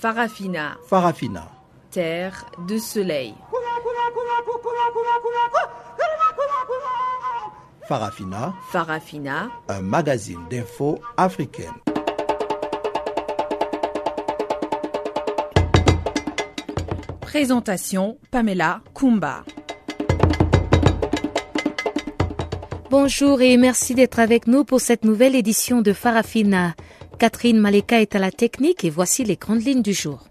Farafina. Farafina. Terre de soleil. Farafina. Farafina. Un magazine d'infos africaine. Présentation Pamela Kumba. Bonjour et merci d'être avec nous pour cette nouvelle édition de Farafina. Catherine Maleka est à la technique et voici les grandes lignes du jour.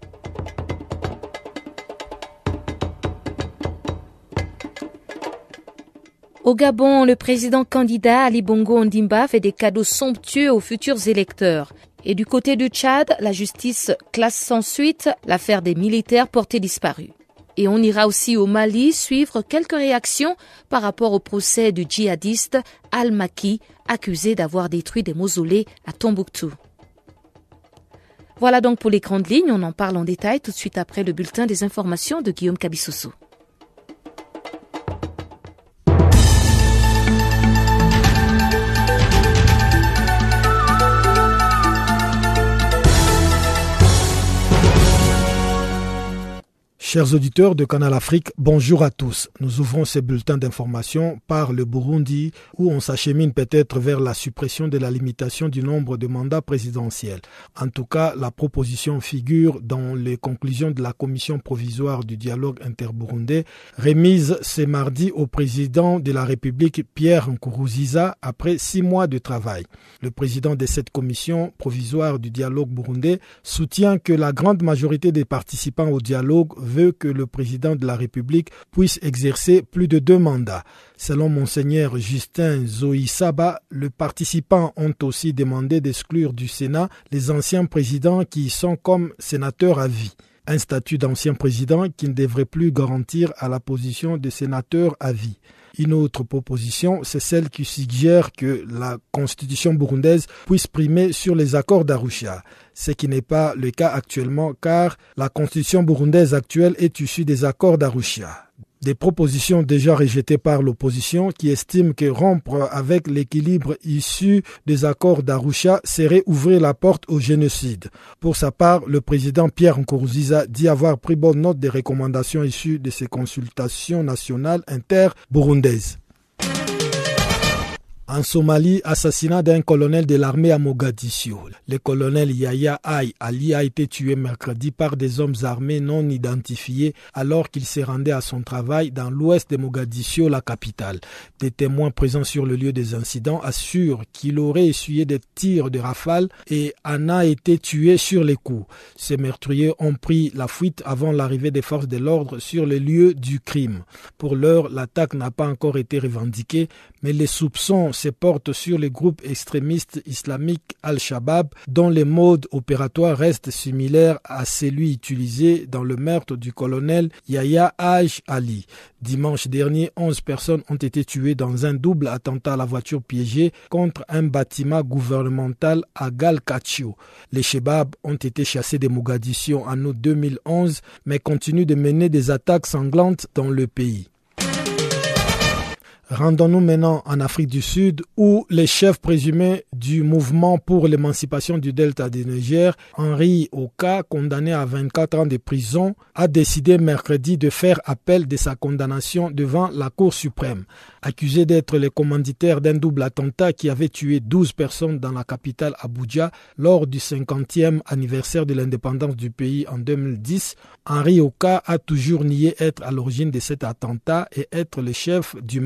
Au Gabon, le président candidat Ali Bongo Ondimba fait des cadeaux somptueux aux futurs électeurs. Et du côté du Tchad, la justice classe sans suite l'affaire des militaires portés disparus. Et on ira aussi au Mali suivre quelques réactions par rapport au procès du djihadiste Al-Maki, accusé d'avoir détruit des mausolées à Tombouctou. Voilà donc pour les grandes lignes, on en parle en détail tout de suite après le bulletin des informations de Guillaume Cabissoso. Chers auditeurs de Canal Afrique, bonjour à tous. Nous ouvrons ces bulletins d'information par le Burundi où on s'achemine peut-être vers la suppression de la limitation du nombre de mandats présidentiels. En tout cas, la proposition figure dans les conclusions de la commission provisoire du dialogue interburundais remise ce mardi au président de la République Pierre Nkuruziza après six mois de travail. Le président de cette commission provisoire du dialogue burundais soutient que la grande majorité des participants au dialogue veut que le président de la République puisse exercer plus de deux mandats. Selon monseigneur Justin Zoïsaba, les participants ont aussi demandé d'exclure du Sénat les anciens présidents qui sont comme sénateurs à vie un statut d'ancien président qui ne devrait plus garantir à la position de sénateur à vie. Une autre proposition, c'est celle qui suggère que la constitution burundaise puisse primer sur les accords d'Arusha, ce qui n'est pas le cas actuellement car la constitution burundaise actuelle est issue des accords d'Arusha des propositions déjà rejetées par l'opposition qui estime que rompre avec l'équilibre issu des accords d'Arusha serait ouvrir la porte au génocide. Pour sa part, le président Pierre Nkurunziza dit avoir pris bonne note des recommandations issues de ces consultations nationales inter-burundaises. En Somalie, assassinat d'un colonel de l'armée à Mogadiscio. Le colonel Yahya Aï Ali a été tué mercredi par des hommes armés non identifiés alors qu'il se rendait à son travail dans l'ouest de Mogadiscio, la capitale. Des témoins présents sur le lieu des incidents assurent qu'il aurait essuyé des tirs de rafale et en a été tué sur les coups. Ces meurtriers ont pris la fuite avant l'arrivée des forces de l'ordre sur le lieu du crime. Pour l'heure, l'attaque n'a pas encore été revendiquée, mais les soupçons se portent sur le groupe extrémiste islamique Al-Shabaab, dont les modes opératoires restent similaires à celui utilisé dans le meurtre du colonel Yahya Haj Ali. Dimanche dernier, 11 personnes ont été tuées dans un double attentat à la voiture piégée contre un bâtiment gouvernemental à Galkachio. Les Shabab ont été chassés de Mogadiscio en août 2011, mais continuent de mener des attaques sanglantes dans le pays. Rendons-nous maintenant en Afrique du Sud où les chefs présumés du mouvement pour l'émancipation du delta du Niger, Henri Oka, condamné à 24 ans de prison, a décidé mercredi de faire appel de sa condamnation devant la Cour suprême. Accusé d'être le commanditaire d'un double attentat qui avait tué 12 personnes dans la capitale Abuja lors du 50e anniversaire de l'indépendance du pays en 2010, Henri Oka a toujours nié être à l'origine de cet attentat et être le chef du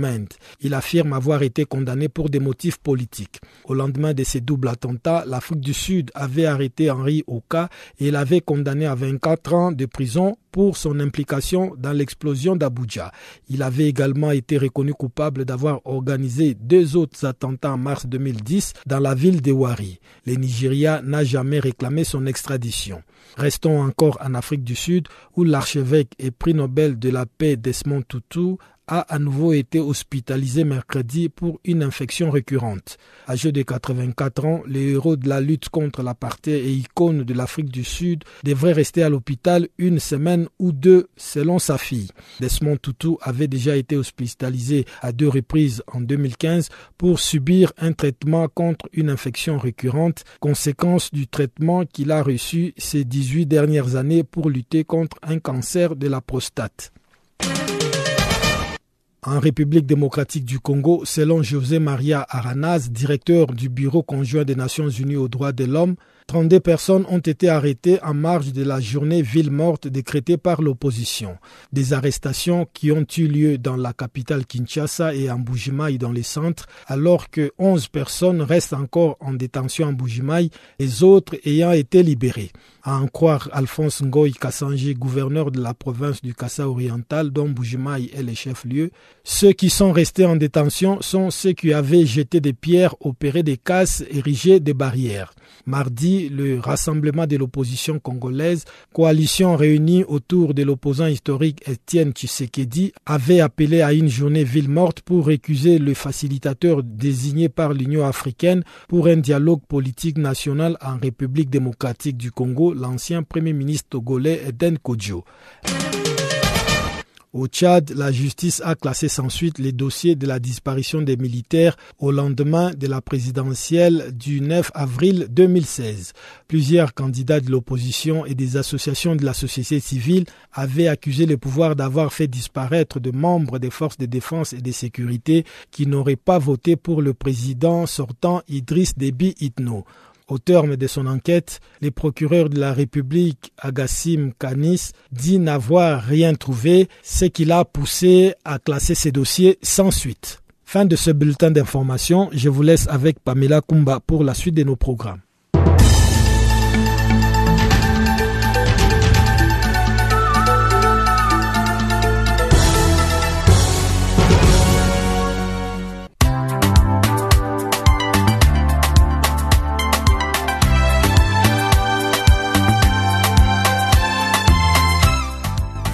Il affirme avoir été condamné pour des motifs politiques. Au lendemain de ces doubles attentats, l'Afrique du Sud avait arrêté Henri Oka et l'avait condamné à 24 ans de prison pour son implication dans l'explosion d'Abuja. Il avait également été reconnu coupable d'avoir organisé deux autres attentats en mars 2010 dans la ville de Wari. Le Nigeria n'a jamais réclamé son extradition. Restons encore en Afrique du Sud où l'archevêque et prix Nobel de la paix Desmond Tutu a à nouveau été hospitalisé mercredi pour une infection récurrente. Âgé de 84 ans, le héros de la lutte contre l'apartheid et icône de l'Afrique du Sud devrait rester à l'hôpital une semaine ou deux selon sa fille. Desmond Tutu avait déjà été hospitalisé à deux reprises en 2015 pour subir un traitement contre une infection récurrente, conséquence du traitement qu'il a reçu ces 18 dernières années pour lutter contre un cancer de la prostate. En République démocratique du Congo, selon José Maria Aranaz, directeur du Bureau conjoint des Nations Unies aux droits de l'homme, 32 personnes ont été arrêtées en marge de la journée ville morte décrétée par l'opposition. Des arrestations qui ont eu lieu dans la capitale Kinshasa et en Bujimaï dans les centres, alors que 11 personnes restent encore en détention en Bujimaï, les autres ayant été libérées. À en croire Alphonse Ngoy Kassanji, gouverneur de la province du Kassa oriental, dont Bujimaï est le chef-lieu, ceux qui sont restés en détention sont ceux qui avaient jeté des pierres, opéré des casses, érigé des barrières. Mardi, le Rassemblement de l'opposition congolaise, coalition réunie autour de l'opposant historique Étienne Tshisekedi, avait appelé à une journée ville morte pour récuser le facilitateur désigné par l'Union africaine pour un dialogue politique national en République démocratique du Congo, l'ancien premier ministre togolais Eden Kodjo. Au Tchad, la justice a classé sans suite les dossiers de la disparition des militaires au lendemain de la présidentielle du 9 avril 2016. Plusieurs candidats de l'opposition et des associations de la société civile avaient accusé le pouvoir d'avoir fait disparaître de membres des forces de défense et de sécurité qui n'auraient pas voté pour le président sortant Idriss Déby Itno. Au terme de son enquête, le procureur de la République, Agassim Kanis, dit n'avoir rien trouvé, ce qui l'a poussé à classer ses dossiers sans suite. Fin de ce bulletin d'information, je vous laisse avec Pamela Kumba pour la suite de nos programmes.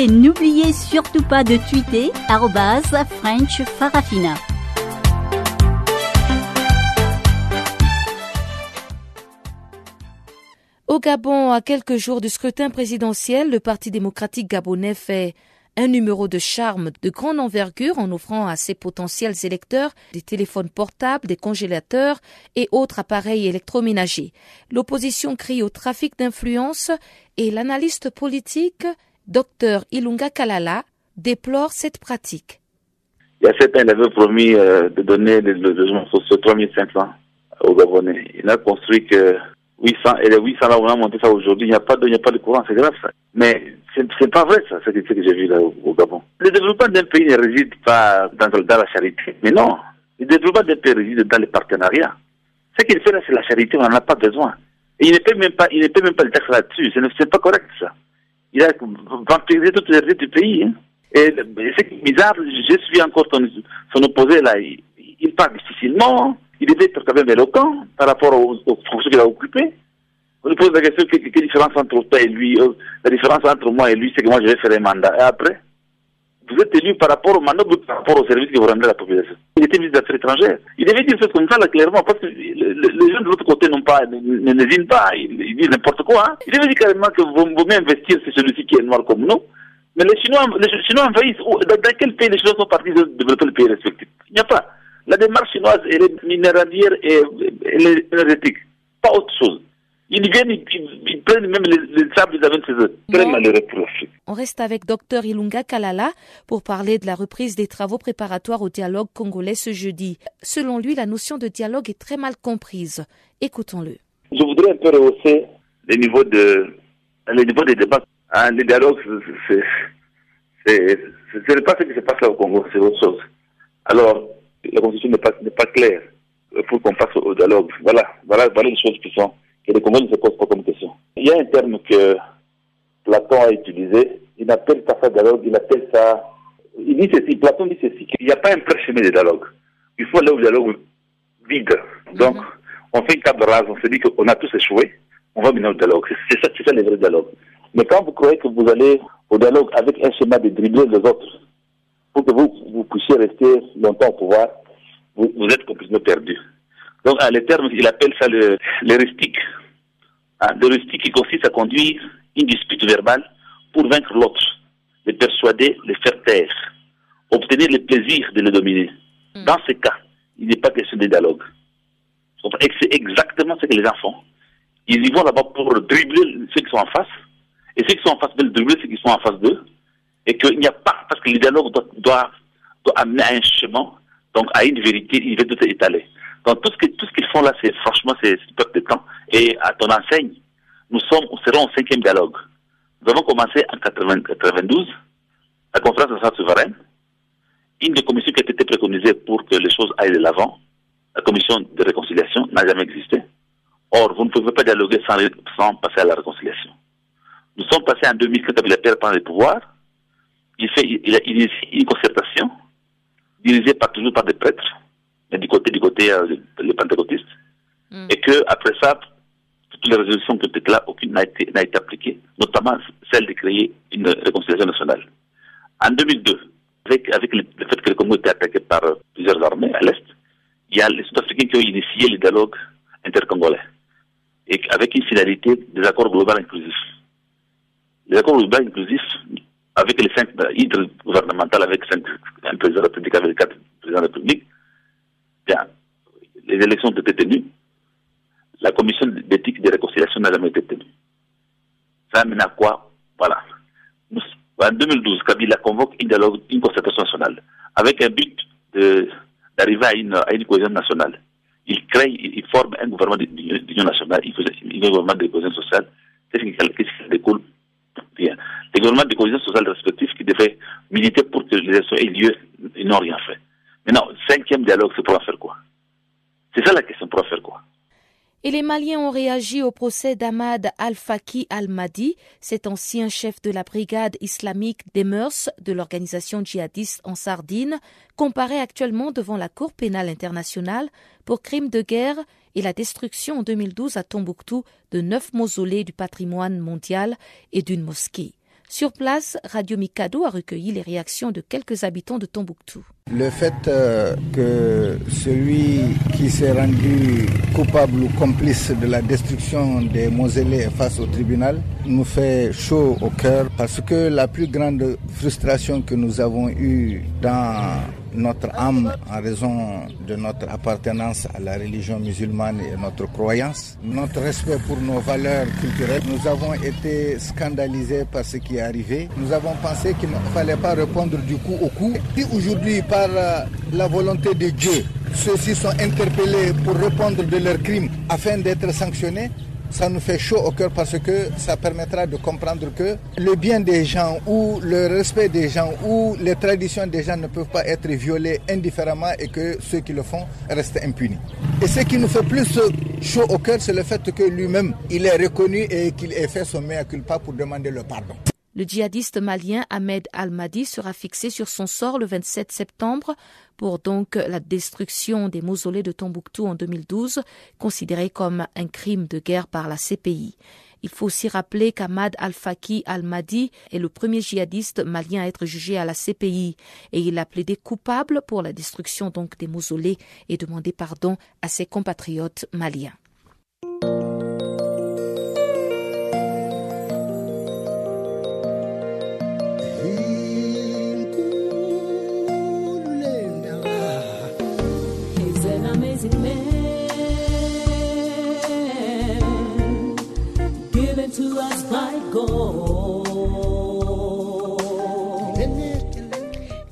Et n'oubliez surtout pas de tweeter French Farafina. Au Gabon, à quelques jours du scrutin présidentiel, le Parti démocratique gabonais fait un numéro de charme de grande envergure en offrant à ses potentiels électeurs des téléphones portables, des congélateurs et autres appareils électroménagers. L'opposition crie au trafic d'influence et l'analyste politique Dr Ilunga Kalala déplore cette pratique. Il y a sept ans, il avait promis euh, de donner le logement social 3500 aux Gabonais. Il a construit que 800, et les 800 là, on a monté ça aujourd'hui, il n'y a, pas de, il a pas de courant, c'est grave ça. Mais c'est pas vrai ça, ce que, j'ai vu là au, Gabon. Le développement d'un pays ne réside pas dans, la charité. Mais non, le développement d'un pays réside dans les partenariats. Ce qu'il fait là, c'est la charité, on n'en a pas besoin. Et il ne paie même pas, il ne même pas le taxe là-dessus, c'est pas correct ça. Il a vampirisé toutes les du pays. Hein. Et c'est bizarre, je suis encore son, opposé là. Il, il parle difficilement, il devait être quand même éloquent par rapport aux, fonctions qu'il a occupées. On lui pose la question quelle, différence entre toi et lui euh, La différence entre moi et lui, c'est que moi je vais faire un mandat. Et après? Vous êtes élu par rapport au mandat par rapport au service que vous rendez à la population Il était ministre des Affaires étrangères. Il devait dire choses comme ça là, clairement, parce que les gens de l'autre côté n'ont pas, n'hésitent pas, ils, disent n'importe quoi. Hein. Il devait dire carrément que vous mieux investir c'est celui-ci qui est noir comme nous. Mais les Chinois, les Chinois envahissent. Dans, quel pays les Chinois sont partis de développer le pays respectif? Il n'y a pas. La démarche chinoise, elle est minéralière et énergétique, pas autre chose. Ils viennent, ils, prennent même les, sables ils avaient chez eux. Très malheureux pour. On reste avec Dr Ilunga Kalala pour parler de la reprise des travaux préparatoires au dialogue congolais ce jeudi. Selon lui, la notion de dialogue est très mal comprise. Écoutons-le. Je voudrais un peu rehausser le niveau, de, le niveau des débats. Hein, le dialogue, C'est, ce n'est pas ce qui se passe là au Congo, c'est autre chose. Alors, la constitution n'est pas, n'est pas claire pour qu'on passe au dialogue. Voilà, voilà, voilà les choses qui sont, que les Congolais ne se posent pas comme question. Il y a un terme que Platon a utilisé, il n'appelle pas ça dialogue, il appelle ça, il dit ceci, Platon dit ceci, qu'il n'y a pas un pré-chemin de dialogue. Il faut aller au dialogue vide. Donc, on fait une table rase, on se dit qu'on a tous échoué, on va maintenant au dialogue. C'est ça, c'est ça le vrai dialogue. Mais quand vous croyez que vous allez au dialogue avec un schéma de dribbler les autres, pour que vous, vous puissiez rester longtemps au pouvoir, vous, vous êtes complètement perdu. Donc, à les termes, il appelle ça le, l'heuristique. Hein, l'heuristique qui consiste à conduire une dispute verbale pour vaincre l'autre, le persuader, le faire taire, obtenir le plaisir de le dominer. Dans ce cas, il n'est pas question de dialogue. Et c'est exactement ce que les gens font. Ils y vont là-bas pour dribbler ceux qui sont en face, et ceux qui sont en face veulent dribbler ceux qui sont en face d'eux, et qu'il n'y a pas, parce que le dialogue doit, doit, doit amener à un chemin, donc à une vérité, il veut tout étaler. Donc tout ce qu'ils font là, c'est franchement c'est perte de temps. Et à ton enseigne, nous sommes, serons au cinquième dialogue. Nous avons commencé en 80, 92, la conférence nationale souveraine, une des commissions qui a été préconisée pour que les choses aillent de l'avant, la commission de réconciliation, n'a jamais existé. Or, vous ne pouvez pas dialoguer sans, sans passer à la réconciliation. Nous sommes passés en 2004 avec le père prend le pouvoir. Il, fait, il a une concertation dirigée par, toujours par des prêtres, du côté du côté euh, les pentecôtistes, Mm. et que après ça, toutes les résolutions qui étaient là, aucune n'a été, n'a été appliquée, notamment celle de créer une réconciliation nationale. En 2002, avec, avec le, le fait que le Congo était attaqué par euh, plusieurs armées à l'Est, il y a les Sud-Africains qui ont initié le dialogue intercongolais, et avec une finalité des accords globaux inclusifs. Les accords globaux inclusifs, avec les cinq euh, hydres gouvernementales, avec cinq, un président de la République, avec quatre présidents de la République, les élections ont été tenues, la commission d'éthique de réconciliation n'a jamais été tenue. Ça amène à quoi? Voilà. En 2012, Kabila convoque une dialogue, une concertation nationale, avec un but d'arriver à une, cohésion nationale. Il crée, il, forme un gouvernement d'union nationale, il faisait un gouvernement de cohésion sociale. Qu'est-ce qui, qu'est-ce qui découle? Bien. Les gouvernements de cohésion sociale respectifs qui devaient militer pour que les élections aient lieu, ils n'ont rien fait. Maintenant, cinquième dialogue, c'est pour faire quoi? C'est ça la question, pour en faire quoi? Et les Maliens ont réagi au procès d'Ahmad Al-Faki Al-Mahdi, cet ancien chef de la brigade islamique des mœurs de l'organisation djihadiste en Sardine, comparé actuellement devant la Cour pénale internationale pour crimes de guerre et la destruction en 2012 à Tombouctou de neuf mausolées du patrimoine mondial et d'une mosquée. Sur place, Radio Mikado a recueilli les réactions de quelques habitants de Tombouctou. Le fait euh, que celui qui s'est rendu coupable ou complice de la destruction des mausolées face au tribunal nous fait chaud au cœur parce que la plus grande frustration que nous avons eue dans notre âme en raison de notre appartenance à la religion musulmane et notre croyance, notre respect pour nos valeurs culturelles. Nous avons été scandalisés par ce qui est arrivé. Nous avons pensé qu'il ne fallait pas répondre du coup au coup. Et aujourd'hui, par euh, la volonté de Dieu, ceux-ci sont interpellés pour répondre de leurs crimes afin d'être sanctionnés ça nous fait chaud au cœur parce que ça permettra de comprendre que le bien des gens ou le respect des gens ou les traditions des gens ne peuvent pas être violées indifféremment et que ceux qui le font restent impunis. Et ce qui nous fait plus chaud au cœur, c'est le fait que lui-même, il est reconnu et qu'il ait fait son mea culpa pour demander le pardon. Le djihadiste malien Ahmed Al-Mahdi sera fixé sur son sort le 27 septembre pour donc la destruction des mausolées de Tombouctou en 2012, considéré comme un crime de guerre par la CPI. Il faut aussi rappeler qu'Ahmad Al-Faki Al-Mahdi est le premier djihadiste malien à être jugé à la CPI et il a plaidé coupable pour la destruction donc des mausolées et demandé pardon à ses compatriotes maliens.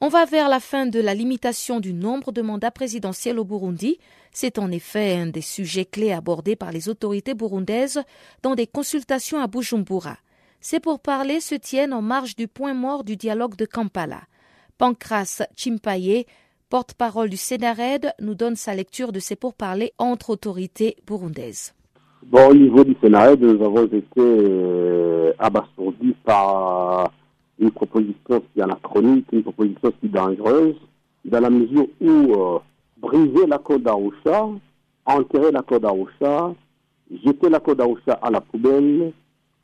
On va vers la fin de la limitation du nombre de mandats présidentiels au Burundi. C'est en effet un des sujets clés abordés par les autorités burundaises dans des consultations à Bujumbura. Ces pourparlers se tiennent en marge du point mort du dialogue de Kampala. Pancras Chimpaye, porte-parole du Sénared, nous donne sa lecture de ces pourparlers entre autorités burundaises. Au niveau du Sénared, nous avons été euh, abasourdis par une proposition qui est anachronique, une proposition qui est dangereuse, dans la mesure où euh, briser l'accord d'Arusha, enterrer l'accord d'Arusha, jeter l'accord d'Arusha à la poubelle,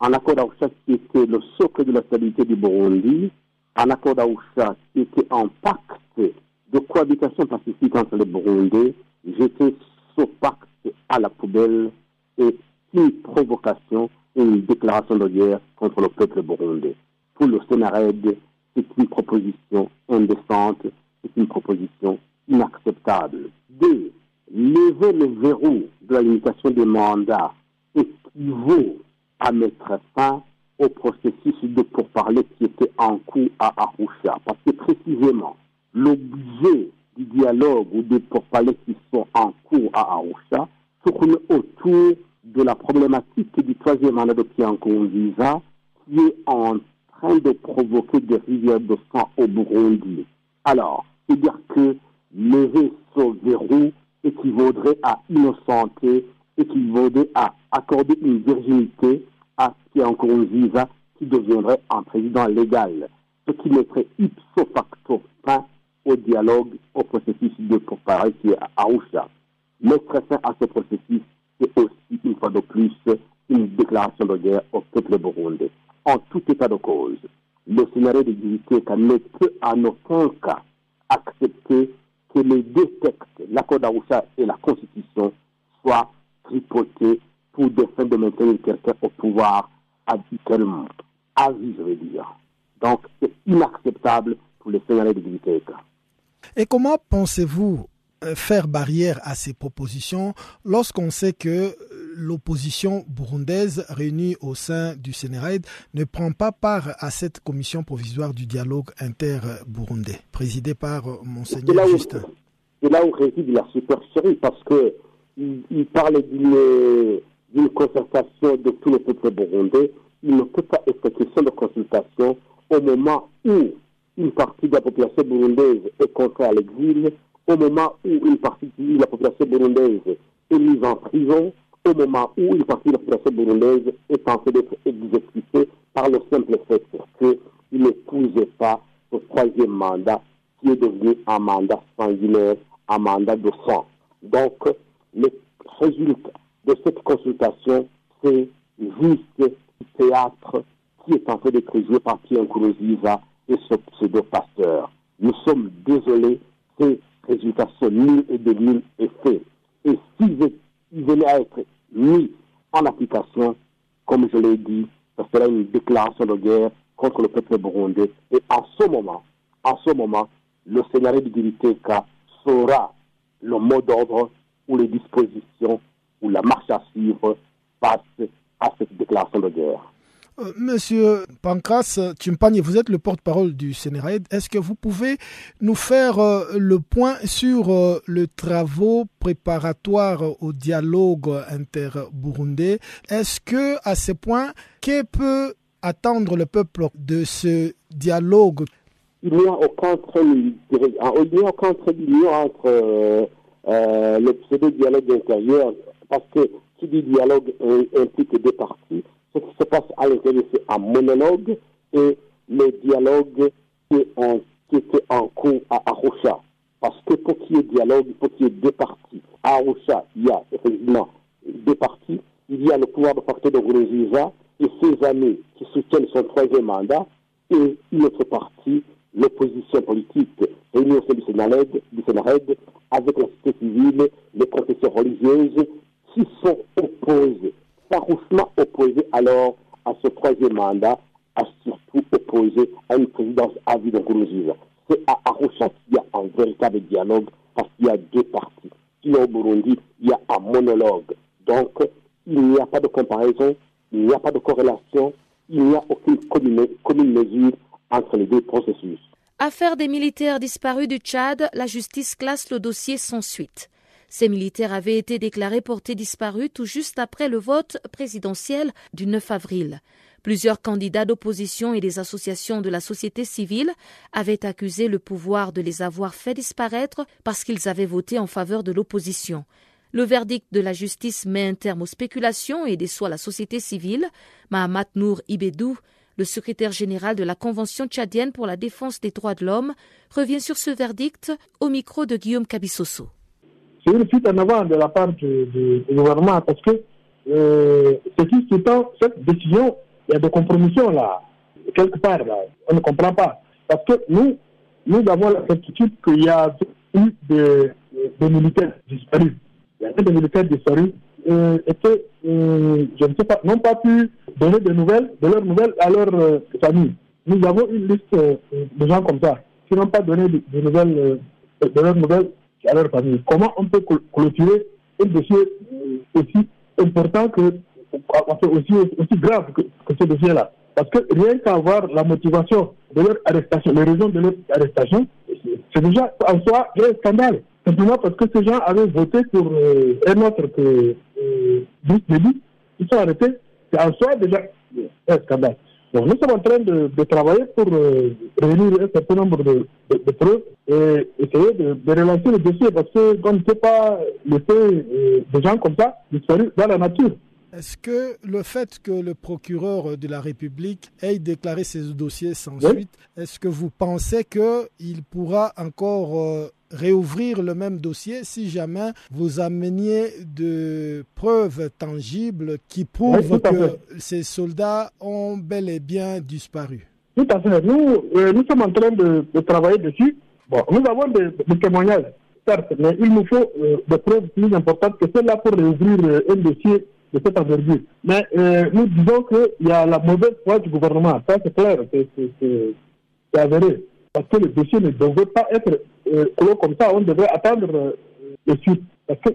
un accord d'Arusha qui était le socle de la stabilité du Burundi, un accord d'Arusha qui était un pacte de cohabitation pacifique entre les Burundais, jeter ce pacte à la poubelle est une provocation et une déclaration de guerre contre le peuple burundais. Pour le Sénared, c'est une proposition indécente, c'est une proposition inacceptable. Deux, lever le verrou de la limitation des mandats équivaut à mettre fin au processus de pourparler qui était en cours à Arusha. Parce que précisément, l'objet du dialogue ou des pourparlers qui sont en cours à Arusha tourne autour de la problématique du troisième mandat de Kiankonziza qui est en train de provoquer des rivières de sang au Burundi. Alors, c'est-à-dire que lever ce verrou équivaudrait à innocenter, équivaudrait à accorder une virginité à Kiankonziza qui deviendrait un président légal, ce qui mettrait ipso facto fin au dialogue, au processus de pourparlers qui est à Arusha. Mettre fin à ce processus, c'est aussi, une fois de plus, une déclaration de guerre au peuple burundais. En tout état de cause, le scénario de Giziteka ne peut en aucun cas accepter que les deux textes, l'accord d'Arusha et la Constitution, soient tripotés pour des fins de maintenir quelqu'un au pouvoir terme, à vie, je veux dire. Donc, c'est inacceptable pour le scénario de Giziteka. Et comment pensez-vous euh, faire barrière à ces propositions lorsqu'on sait que l'opposition burundaise réunie au sein du Sénéraïd ne prend pas part à cette commission provisoire du dialogue inter-burundais, présidée par Monseigneur Justin C'est là où réside la supercherie, parce que il, il parle d'une concertation de tout le peuple burundais. Il ne peut pas être question de consultation au moment où une partie de la population burundaise est contrainte à l'exil, au moment où une partie de la population burundaise est mise en prison, au moment où une partie de la population burundaise est en train d'être exécutée par le simple fait qu'il n'épousait pas ce troisième mandat qui est devenu un mandat sanguinaire, un mandat de sang. Donc, le résultat de cette consultation, c'est juste du théâtre qui est en train d'être joué par Pierre Nkurunziza et ce pseudo-pasteur. Nous sommes désolés, ces résultats sont nuls et de nul effet. Et s'ils ils venaient à être mis en application, comme je l'ai dit, ça serait une déclaration de guerre contre le peuple burundais. Et en ce moment, en ce moment, le scénario de Giriteka sera le mot d'ordre ou les dispositions ou la marche à suivre face à cette déclaration de guerre. Euh, Monsieur Pancras Chimpagne, vous êtes le porte-parole du Sénéraïd. Est-ce que vous pouvez nous faire euh, le point sur euh, les travaux préparatoires au dialogue inter-burundais? Est-ce que, à ce point, que peut attendre le peuple de ce dialogue? Il n'y a aucun trait, il n'y a aucun trait d'union entre euh, euh, le pseudo-dialogue intérieur, parce que qui dit dialogue implique deux parties. Ce qui se passe à l'intérieur, c'est un monologue et le dialogue qui, était en cours à Arusha. Parce que pour qu'il y ait dialogue, il faut qu'il y ait deux parties. À Arusha, il y a effectivement deux parties. Il y a le pouvoir de facteur de Gourouziza et ses amis qui soutiennent son troisième mandat et une autre partie, l'opposition politique réunie au sein du Sénarède, avec la société civile, les confessions religieuses, qui sont opposées, farouchement opposées alors à ce troisième mandat, à surtout opposées à une présidence à vie de. C'est à Arusha qu'il y a un véritable dialogue parce qu'il y a deux parties. Sinon au Burundi, il y a un monologue. Donc, il n'y a pas de comparaison. il n'y a pas de corrélation, il n'y a aucune commune, commune mesure entre les deux processus. Affaire des militaires disparus du Tchad, la justice classe le dossier sans suite. Ces militaires avaient été déclarés portés disparus tout juste après le vote présidentiel du 9 avril. Plusieurs candidats d'opposition et des associations de la société civile avaient accusé le pouvoir de les avoir fait disparaître parce qu'ils avaient voté en faveur de l'opposition. Le verdict de la justice met un terme aux spéculations et déçoit la société civile. Mahamat Nour Ibedou, le secrétaire général de la Convention tchadienne pour la défense des droits de l'homme, revient sur ce verdict au micro de Guillaume Cabissoso. C'est une fuite en avant de la part du, gouvernement parce que euh, ce qui sous cette décision, il y a des compromissions là, quelque part là, on ne comprend pas. Parce que nous, nous avons la certitude qu'il y a eu des, militaires disparus il y a des militaires disparus euh, que, euh, je ne sais pas, n'ont pas pu donner de nouvelles, de leurs nouvelles à leur euh. Nous avons une liste de gens comme ça, qui n'ont pas donné de, nouvelles, de leurs nouvelles à leur famille. Comment on peut clôturer un dossier aussi important que, aussi, grave que, ce dossier-là? Parce que rien qu'à voir la motivation de leur arrestation, les raisons de leur arrestation, c'est déjà en soi un scandale. Simplement parce que ces gens avaient voté pour euh, un autre que euh, Ils sont arrêtés. C'est en soi déjà un scandale. Donc nous sommes en train de, de travailler pour euh, réunir un certain nombre de, de, preuves et essayer de, relancer le dossier parce qu'on ne peut pas laisser euh, des gens comme ça disparus dans la nature. Est-ce que le fait que le procureur de la République ait déclaré ces dossiers sans suite, est-ce que vous pensez qu'il pourra encore euh, réouvrir le même dossier si jamais vous ameniez de preuves tangibles qui prouvent que ces soldats ont bel et bien disparu Tout à fait. Nous, euh, nous sommes en train de, travailler dessus. Bon, nous avons des, témoignages, certes, mais il nous faut euh, des preuves plus importantes que celles-là pour réouvrir un dossier de cette envergure. Mais euh, nous disons qu'il y a la mauvaise foi du gouvernement. Ça, c'est clair, c'est avéré. Parce que le dossier ne devait pas être euh, comme ça. On devait attendre euh, le suite. Parce que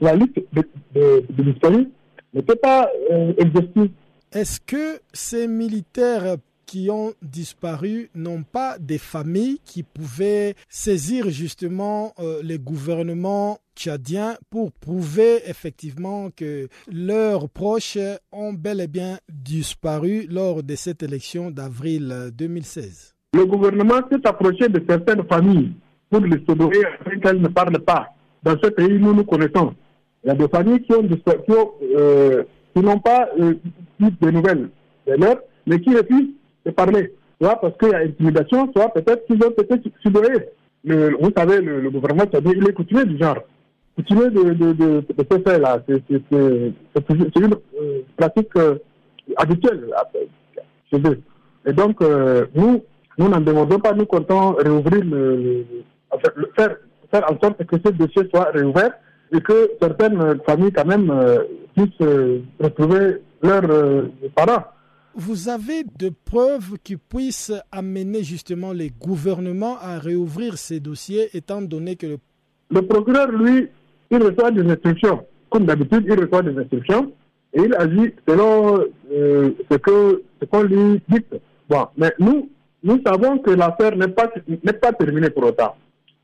la liste de, de, de n'était pas euh, exhaustive. Est-ce que ces militaires qui ont disparu n'ont pas des familles qui pouvaient saisir justement euh, les gouvernements tchadiens pour prouver effectivement que leurs proches ont bel et bien disparu lors de cette élection d'avril 2016. Le gouvernement s'est approché de certaines familles pour les sauver afin qu'elles ne parlent pas. Dans ce pays, nous nous connaissons. Il y a des familles qui ont euh, n'ont pas euh, eu de nouvelles de leurs, mais qui refusent de parler. Soit parce qu'il y a intimidation, soit peut-être qu'ils ont été sudoyés. vous savez, le, gouvernement, il est coutumier du genre. Coutumier de, de, de, de ce là C'est une euh, pratique euh, habituelle chez eux. Et donc, euh, nous, nous n'en demandons pas, nous comptons réouvrir le, faire, faire en sorte que ce dossier soit réouvert et que certaines familles quand même puissent retrouver leurs parents vous avez de preuves qui puissent amener justement les gouvernements à réouvrir ces dossiers, étant donné que le... Le procureur, lui, il reçoit des instructions. Comme d'habitude, il reçoit des instructions et il agit selon euh, ce que ce qu'on lui dit. Bon, mais nous, nous savons que l'affaire n'est pas, n'est pas terminée pour autant.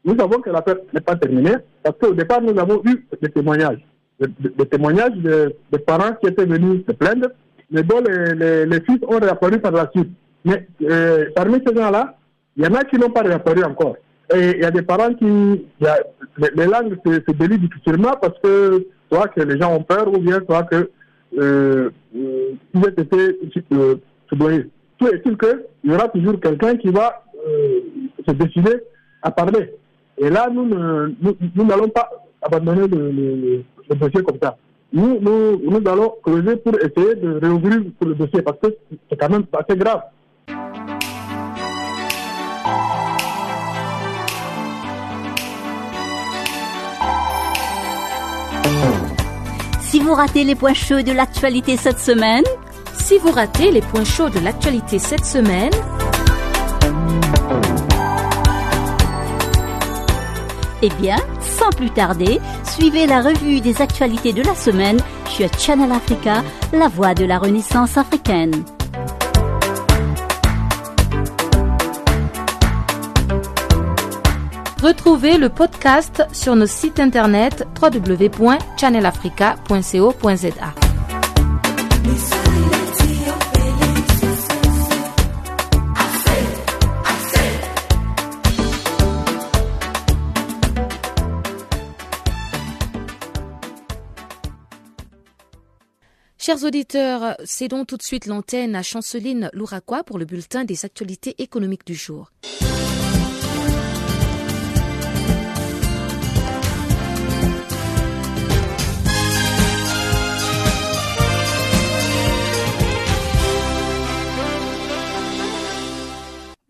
Nous savons que l'affaire n'est pas terminée parce qu'au départ, nous avons eu des témoignages. Des, témoignages de, de parents qui étaient venus se plaindre mais dont les, les, fils ont réapparu par la suite. Mais euh, parmi ces gens-là, il y en a qui n'ont pas réapparu encore. Et il y a des parents qui... les, langues se, se délient difficilement parce que soit que les gens ont peur ou bien soit que euh, euh ils ont été euh, Tout est-il qu'il y aura toujours quelqu'un qui va euh, se décider à parler. Et là, nous n'allons nous, pas abandonner le, dossier comme ça nous, nous, nous allons creuser pour essayer de réouvrir le dossier parce que c'est quand même assez grave. Si vous ratez les points chauds de l'actualité cette semaine, si vous ratez les points chauds de l'actualité cette semaine, Eh bien, sans plus tarder, suivez la revue des actualités de la semaine sur Channel Africa, la voix de la Renaissance africaine. Retrouvez le podcast sur nos sites internet www.channelafrica.co.za. Chers auditeurs, cédons tout de suite l'antenne à Chanceline Louraquois pour le bulletin des actualités économiques du jour.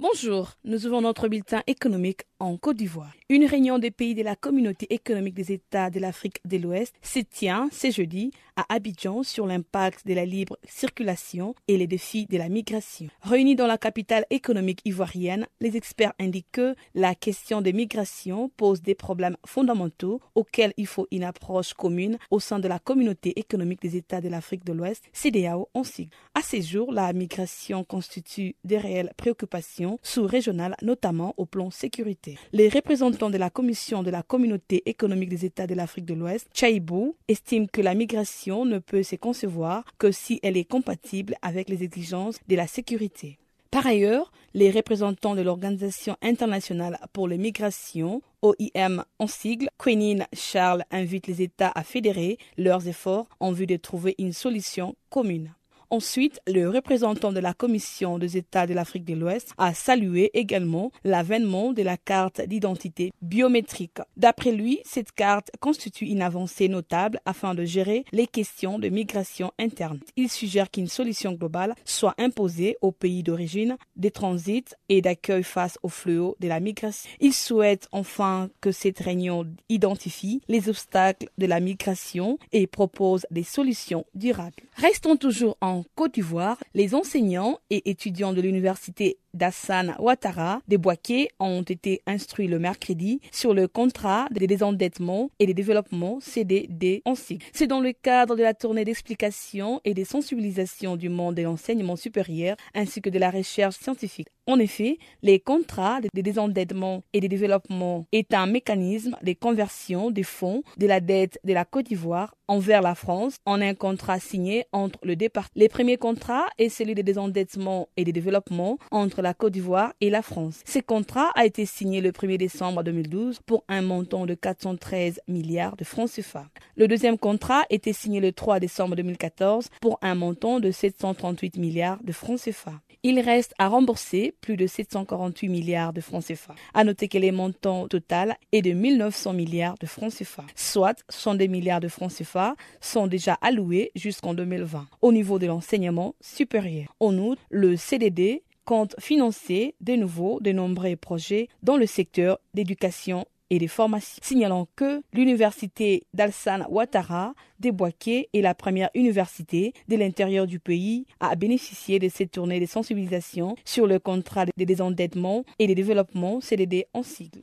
Bonjour, nous ouvrons notre bulletin économique en Côte d'Ivoire. Une réunion des pays de la communauté économique des États de l'Afrique de l'Ouest se tient ce jeudi à Abidjan sur l'impact de la libre circulation et les défis de la migration. Réunis dans la capitale économique ivoirienne, les experts indiquent que la question des migrations pose des problèmes fondamentaux auxquels il faut une approche commune au sein de la communauté économique des États de l'Afrique de l'Ouest, CDAO en sigle. À ces jours, la migration constitue des réelles préoccupations sous-régionales, notamment au plan sécurité. Les représentants de la Commission de la Communauté économique des États de l'Afrique de l'Ouest, Chaibou, estiment que la migration ne peut se concevoir que si elle est compatible avec les exigences de la sécurité. Par ailleurs, les représentants de l'Organisation internationale pour les migrations, OIM en sigle, Quenin Charles invite les États à fédérer leurs efforts en vue de trouver une solution commune. Ensuite, le représentant de la Commission des États de l'Afrique de l'Ouest a salué également l'avènement de la carte d'identité biométrique. D'après lui, cette carte constitue une avancée notable afin de gérer les questions de migration interne. Il suggère qu'une solution globale soit imposée aux pays d'origine, des transits et d'accueil face au fléau de la migration. Il souhaite enfin que cette réunion identifie les obstacles de la migration et propose des solutions durables. Restons toujours en Côte d'Ivoire, les enseignants et étudiants de l'université d'Assane Ouattara des Boaké ont été instruits le mercredi sur le contrat de désendettement et de développement CDD en sigle. C'est dans le cadre de la tournée d'explication et de sensibilisation du monde de l'enseignement supérieur ainsi que de la recherche scientifique. En effet, les contrats de désendettement et de développement est un mécanisme de conversion des fonds de la dette de la Côte d'Ivoire envers la France en un contrat signé entre le départ. Les premiers contrats est celui de désendettement et de développement entre la Côte d'Ivoire et la France. Ce contrat a été signé le 1er décembre 2012 pour un montant de 413 milliards de francs CFA. Le deuxième contrat était signé le 3 décembre 2014 pour un montant de 738 milliards de francs CFA. Il reste à rembourser plus de 748 milliards de francs CFA. À noter que les montants total est de 1900 milliards de francs CFA, soit 102 milliards de francs CFA sont déjà alloués jusqu'en 2020 au niveau de l'enseignement supérieur. En outre, le CDD compte financer de nouveau de nombreux projets dans le secteur d'éducation et des formations, signalant que l'université d'Alsan Ouattara des Boaké est la première université de l'intérieur du pays à bénéficier de cette tournée de sensibilisation sur le contrat de désendettement et de développement CDD en sigle.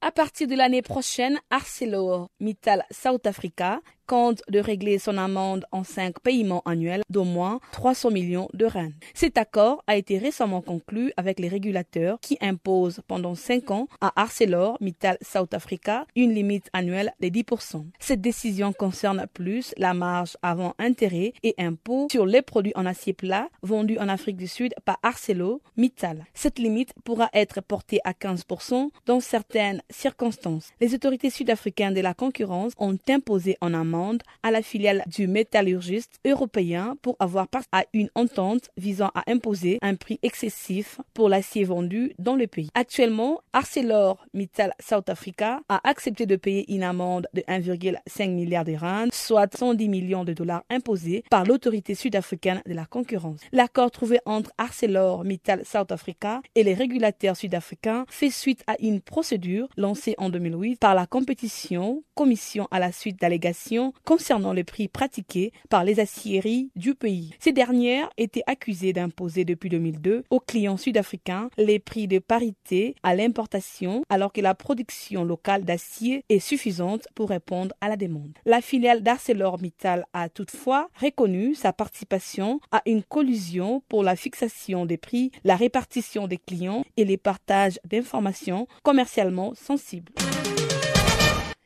À partir de l'année prochaine, ArcelorMittal South Africa compte de régler son amende en cinq paiements annuels d'au moins 300 millions de rand. Cet accord a été récemment conclu avec les régulateurs qui imposent pendant cinq ans à ArcelorMittal South Africa une limite annuelle de 10%. Cette décision concerne plus la marge avant intérêt et impôts sur les produits en acier plat vendus en Afrique du Sud par ArcelorMittal. Cette limite pourra être portée à 15% dans certaines circonstances. Les autorités sud-africaines de la concurrence ont imposé en amende à la filiale du métallurgiste européen pour avoir participé à une entente visant à imposer un prix excessif pour l'acier vendu dans le pays. Actuellement, ArcelorMittal South Africa a accepté de payer une amende de 1,5 milliard de rand, soit 110 millions de dollars imposés par l'autorité sud-africaine de la concurrence. L'accord trouvé entre ArcelorMittal South Africa et les régulateurs sud-africains fait suite à une procédure lancée en 2008 par la compétition, commission à la suite d'allégations concernant les prix pratiqués par les aciéries du pays. Ces dernières étaient accusées d'imposer depuis 2002 aux clients sud-africains les prix de parité à l'importation alors que la production locale d'acier est suffisante pour répondre à la demande. La filiale d'ArcelorMittal a toutefois reconnu sa participation à une collusion pour la fixation des prix, la répartition des clients et les partages d'informations commercialement sensibles.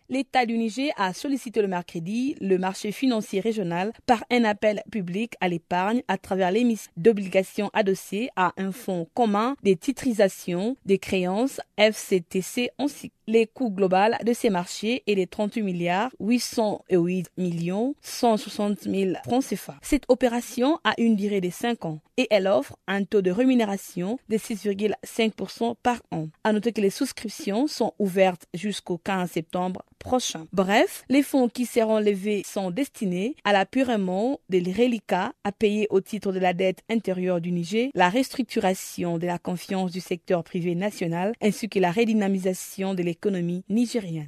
L'État du Niger a sollicité le mercredi le marché financier régional par un appel public à l'épargne à travers l'émission d'obligations adossées à un fonds commun des titrisations des créances FCTC en cycle. Les coûts global de ces marchés est de 38 milliards 808 millions 160 000 francs CFA. Cette opération a une durée de 5 ans et elle offre un taux de rémunération de 6,5% par an. À noter que les souscriptions sont ouvertes jusqu'au 15 septembre prochain. Bref, les fonds qui seront levés sont destinés à l'apurement des reliquats à payer au titre de la dette intérieure du Niger, la restructuration de la confiance du secteur privé national ainsi que la redynamisation de l'économie nigérienne.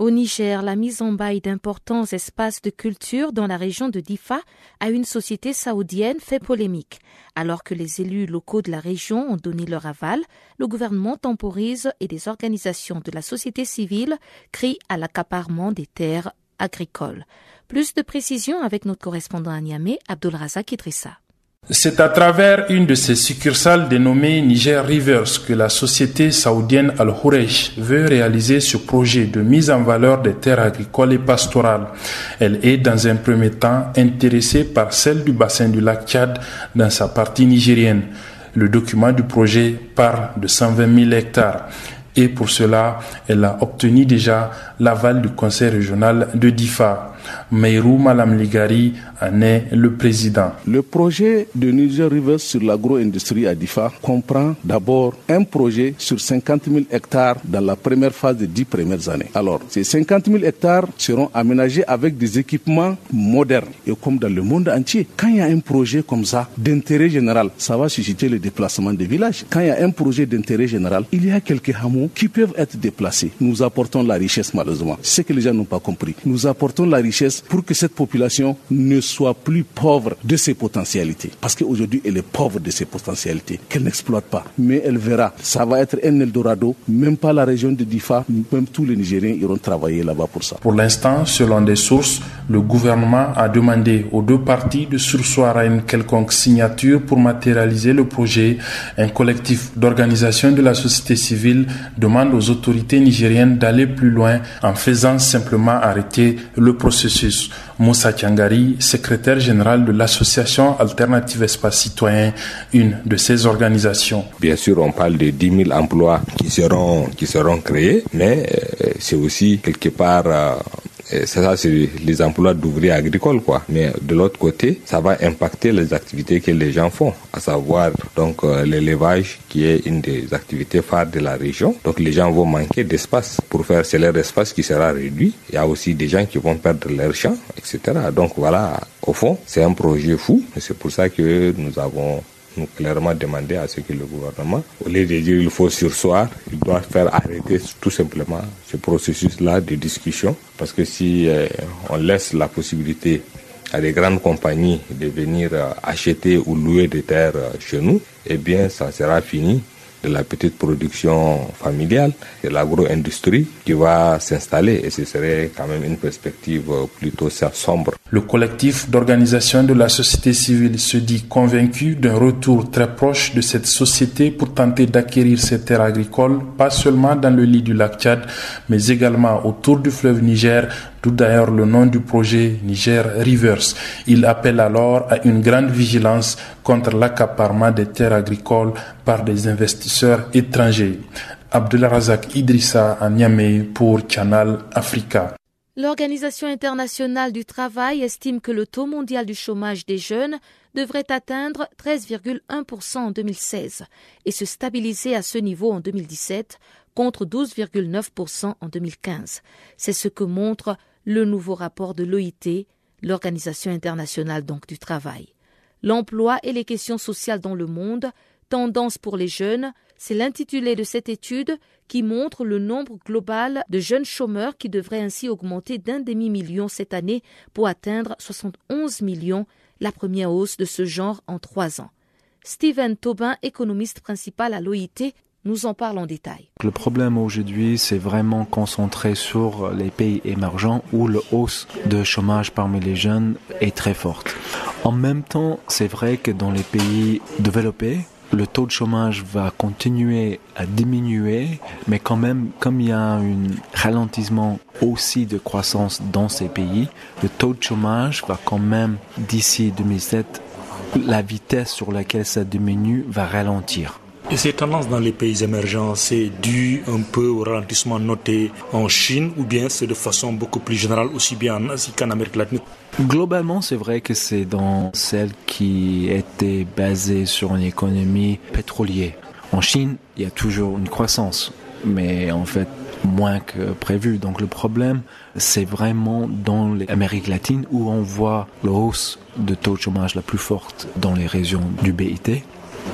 Au Niger, la mise en bail d'importants espaces de culture dans la région de Difa à une société saoudienne fait polémique. Alors que les élus locaux de la région ont donné leur aval, le gouvernement temporise et des organisations de la société civile crient à l'accaparement des terres agricoles. Plus de précisions avec notre correspondant à Niamey, Abdulrazak Idrissa. C'est à travers une de ses succursales dénommée Niger Rivers que la société saoudienne al hourej veut réaliser ce projet de mise en valeur des terres agricoles et pastorales. Elle est dans un premier temps intéressée par celle du bassin du lac Tchad dans sa partie nigérienne. Le document du projet parle de 120 000 hectares et pour cela, elle a obtenu déjà l'aval du conseil régional de Difa. Meirou Malam Ligari en est le président. Le projet de Niger River sur l'agro-industrie à Difa comprend d'abord un projet sur 50 000 hectares dans la première phase des dix premières années. Alors, ces 50 000 hectares seront aménagés avec des équipements modernes. Et comme dans le monde entier, quand il y a un projet comme ça d'intérêt général, ça va susciter le déplacement des villages. Quand il y a un projet d'intérêt général, il y a quelques hameaux qui peuvent être déplacés. Nous apportons la richesse malheureusement. C'est ce que les gens n'ont pas compris. Nous apportons la richesse pour que cette population ne soit plus pauvre de ses potentialités. Parce qu'aujourd'hui, elle est pauvre de ses potentialités, qu'elle n'exploite pas. Mais elle verra, ça va être un Eldorado, même pas la région de Difa, même tous les Nigériens iront travailler là-bas pour ça. Pour l'instant, selon des sources, le gouvernement a demandé aux deux parties de sursoir à une quelconque signature pour matérialiser le projet. Un collectif d'organisation de la société civile demande aux autorités nigériennes d'aller plus loin en faisant simplement arrêter le processus Moussa Tiangari, secrétaire général de l'association Alternative Espace Citoyen, une de ces organisations. Bien sûr, on parle de 10 000 emplois qui seront, qui seront créés, mais euh, c'est aussi quelque part euh, ça, c'est les emplois d'ouvriers agricoles, quoi. Mais de l'autre côté, ça va impacter les activités que les gens font, à savoir donc euh, l'élevage, qui est une des activités phares de la région. Donc les gens vont manquer d'espace pour faire, c'est leur espace qui sera réduit. Il y a aussi des gens qui vont perdre leur champ, etc. Donc voilà, au fond, c'est un projet fou. C'est pour ça que nous avons nous clairement demandé à ce que le gouvernement, au lieu de dire il faut sursoir, il doit faire arrêter tout simplement ce processus-là de discussion. Parce que si euh, on laisse la possibilité à des grandes compagnies de venir euh, acheter ou louer des terres euh, chez nous, eh bien, ça sera fini de la petite production familiale, de l'agro-industrie qui va s'installer et ce serait quand même une perspective plutôt sombre. Le collectif d'organisation de la société civile se dit convaincu d'un retour très proche de cette société pour tenter d'acquérir ces terres agricoles, pas seulement dans le lit du lac Tchad, mais également autour du fleuve Niger, d'où d'ailleurs le nom du projet Niger Rivers. Il appelle alors à une grande vigilance contre l'accaparement des terres agricoles par des investisseurs étrangers. Razak Idrissa à pour Canal Africa. L'Organisation internationale du travail estime que le taux mondial du chômage des jeunes devrait atteindre 13,1% en 2016 et se stabiliser à ce niveau en 2017 contre 12,9% en 2015. C'est ce que montre le nouveau rapport de l'OIT, l'Organisation internationale du travail. L'emploi et les questions sociales dans le monde, tendance pour les jeunes, c'est l'intitulé de cette étude qui montre le nombre global de jeunes chômeurs qui devrait ainsi augmenter d'un demi-million cette année pour atteindre 71 millions, la première hausse de ce genre en trois ans. Steven Tobin, économiste principal à l'OIT, nous en parle en détail. Le problème aujourd'hui, c'est vraiment concentré sur les pays émergents où le hausse de chômage parmi les jeunes est très forte. En même temps, c'est vrai que dans les pays développés, le taux de chômage va continuer à diminuer, mais quand même, comme il y a un ralentissement aussi de croissance dans ces pays, le taux de chômage va quand même, d'ici 2007, la vitesse sur laquelle ça diminue va ralentir. Et ces tendances dans les pays émergents, c'est dû un peu au ralentissement noté en Chine ou bien c'est de façon beaucoup plus générale aussi bien en Asie qu'en Amérique latine? Globalement, c'est vrai que c'est dans celles qui étaient basées sur une économie pétrolière. En Chine, il y a toujours une croissance, mais en fait moins que prévu. Donc le problème, c'est vraiment dans l'Amérique latine où on voit la hausse de taux de chômage la plus forte dans les régions du BIT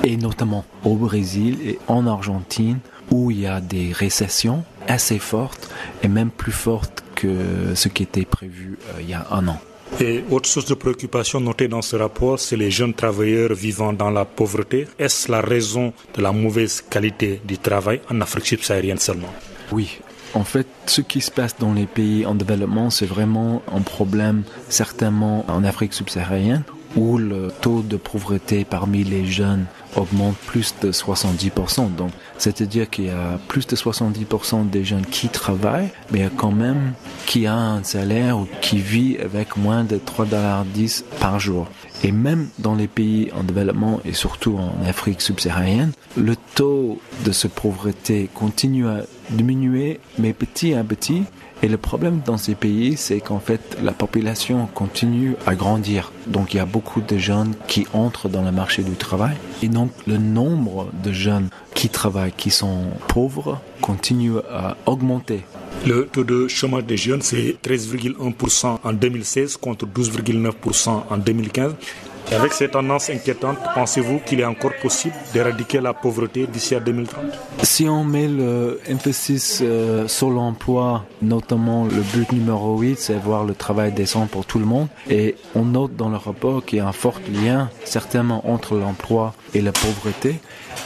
et notamment au Brésil et en Argentine où il y a des récessions assez fortes et même plus fortes que ce qui était prévu euh, il y a un an. Et autre source de préoccupation notée dans ce rapport, c'est les jeunes travailleurs vivant dans la pauvreté. Est-ce la raison de la mauvaise qualité du travail en Afrique subsaharienne seulement? Oui, en fait, ce qui se passe dans les pays en développement, c'est vraiment un problème certainement en Afrique subsaharienne où le taux de pauvreté parmi les jeunes augmente plus de 70%. Donc, c'est-à-dire qu'il y a plus de 70% des jeunes qui travaillent, mais quand même qui a un salaire ou qui vit avec moins de 3,10$ par jour. Et même dans les pays en développement et surtout en Afrique subsaharienne, le taux de cette pauvreté continue à diminuer, mais petit à petit. Et le problème dans ces pays, c'est qu'en fait, la population continue à grandir. Donc, il y a beaucoup de jeunes qui entrent dans le marché du travail. Et donc, le nombre de jeunes qui travaillent, qui sont pauvres, continue à augmenter. Le taux de chômage des jeunes, c'est 13,1% en 2016 contre 12,9% en 2015. Avec ces tendances inquiétantes, pensez-vous qu'il est encore possible d'éradiquer la pauvreté d'ici à 2030 Si on met l'emphasis euh, sur l'emploi, notamment le but numéro 8, c'est voir le travail décent pour tout le monde. Et on note dans le rapport qu'il y a un fort lien, certainement, entre l'emploi et la pauvreté.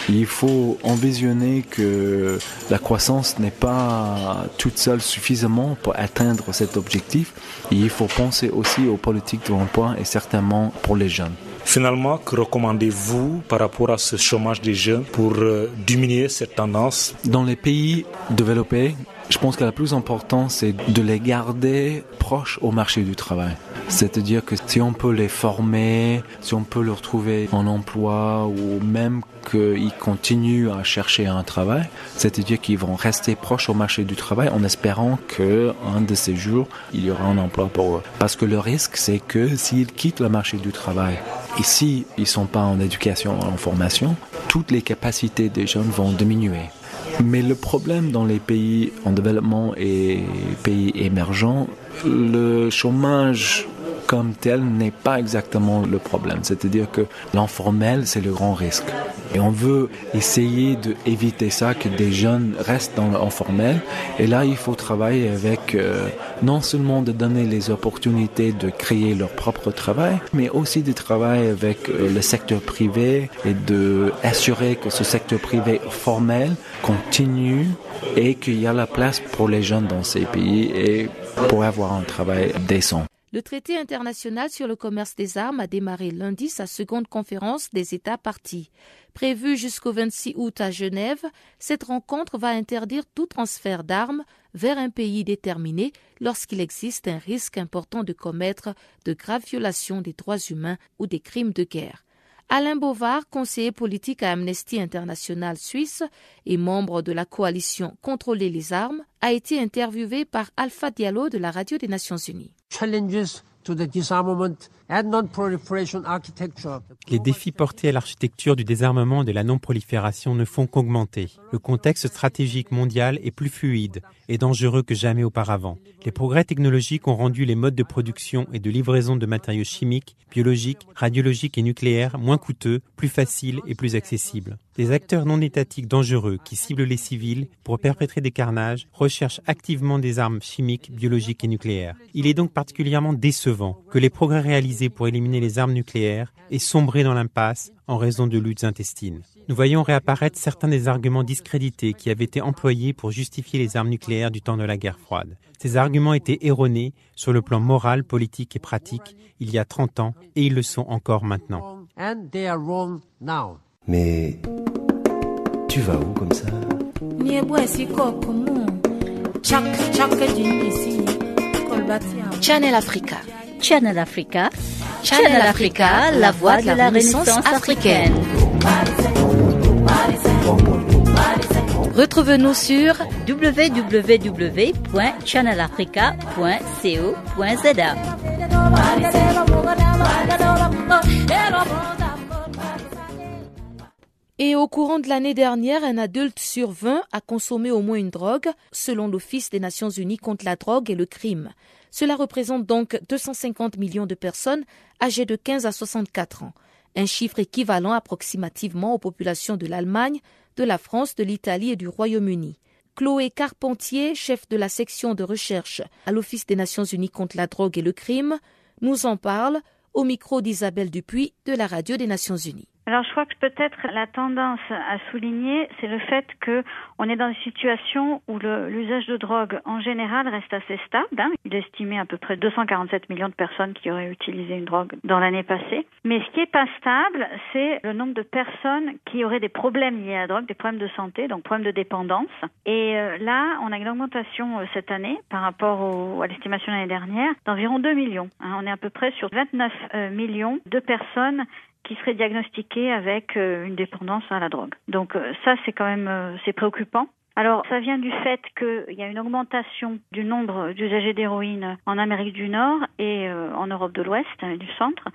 Il faut envisionner que la croissance n'est pas toute seule suffisamment pour atteindre cet objectif. il faut penser aussi aux politiques de l'emploi et certainement pour les jeunes. Finalement, que recommandez-vous par rapport à ce chômage des jeunes pour euh, diminuer cette tendance? Dans les pays développés, je pense que la plus importante, c'est de les garder proches au marché du travail. C'est-à-dire que si on peut les former, si on peut leur trouver un emploi ou même qu'ils continuent à chercher un travail, c'est-à-dire qu'ils vont rester proches au marché du travail en espérant que un de ces jours, il y aura un emploi pour eux. Parce que le risque, c'est que s'ils quittent le marché du travail et s'ils ne sont pas en éducation en formation, toutes les capacités des jeunes vont diminuer. Mais le problème dans les pays en développement et pays émergents, le chômage comme tel n'est pas exactement le problème. C'est-à-dire que l'informel, c'est le grand risque. Et on veut essayer d'éviter ça, que des jeunes restent dans l'informel. Et là, il faut travailler avec euh, non seulement de donner les opportunités de créer leur propre travail, mais aussi de travailler avec euh, le secteur privé et de assurer que ce secteur privé formel continue et qu'il y a la place pour les jeunes dans ces pays et pour avoir un travail décent. Le traité international sur le commerce des armes a démarré lundi sa seconde conférence des États partis. Prévue jusqu'au 26 août à Genève, cette rencontre va interdire tout transfert d'armes vers un pays déterminé lorsqu'il existe un risque important de commettre de graves violations des droits humains ou des crimes de guerre. Alain Bovard, conseiller politique à Amnesty International Suisse et membre de la coalition Contrôler les armes, a été interviewé par Alpha Diallo de la Radio des Nations Unies. challenges to the disarmament Les défis portés à l'architecture du désarmement et de la non-prolifération ne font qu'augmenter. Le contexte stratégique mondial est plus fluide et dangereux que jamais auparavant. Les progrès technologiques ont rendu les modes de production et de livraison de matériaux chimiques, biologiques, radiologiques et nucléaires moins coûteux, plus faciles et plus accessibles. Des acteurs non étatiques dangereux qui ciblent les civils pour perpétrer des carnages recherchent activement des armes chimiques, biologiques et nucléaires. Il est donc particulièrement décevant que les progrès réalisés pour éliminer les armes nucléaires aient sombré dans l'impasse en raison de luttes intestines. Nous voyons réapparaître certains des arguments discrédités qui avaient été employés pour justifier les armes nucléaires du temps de la guerre froide. Ces arguments étaient erronés sur le plan moral, politique et pratique il y a 30 ans et ils le sont encore maintenant. Mais tu vas où comme ça? Channel Africa. Channel Africa. Channel Africa, la voix de la Renaissance africaine. Retrouve-nous sur www.channelafrica.co.za. Et au courant de l'année dernière, un adulte sur 20 a consommé au moins une drogue, selon l'Office des Nations Unies contre la drogue et le crime. Cela représente donc 250 millions de personnes âgées de 15 à 64 ans, un chiffre équivalent approximativement aux populations de l'Allemagne, de la France, de l'Italie et du Royaume-Uni. Chloé Carpentier, chef de la section de recherche à l'Office des Nations Unies contre la drogue et le crime, nous en parle au micro d'Isabelle Dupuis de la Radio des Nations Unies. Alors, je crois que peut-être la tendance à souligner, c'est le fait que on est dans une situation où l'usage de drogue en général reste assez stable. Hein. Il est estimé à peu près 247 millions de personnes qui auraient utilisé une drogue dans l'année passée. Mais ce qui est pas stable, c'est le nombre de personnes qui auraient des problèmes liés à la drogue, des problèmes de santé, donc problèmes de dépendance. Et euh, là, on a une augmentation euh, cette année par rapport au, à l'estimation de l'année dernière d'environ 2 millions. Hein. On est à peu près sur 29 euh, millions de personnes qui seraient diagnostiqués avec euh, une dépendance à la drogue. Donc euh, ça, c'est quand même euh, c'est préoccupant. Alors, ça vient du fait qu'il y a une augmentation du nombre d'usagers d'héroïne en Amérique du Nord et en Europe de l'Ouest, et du centre,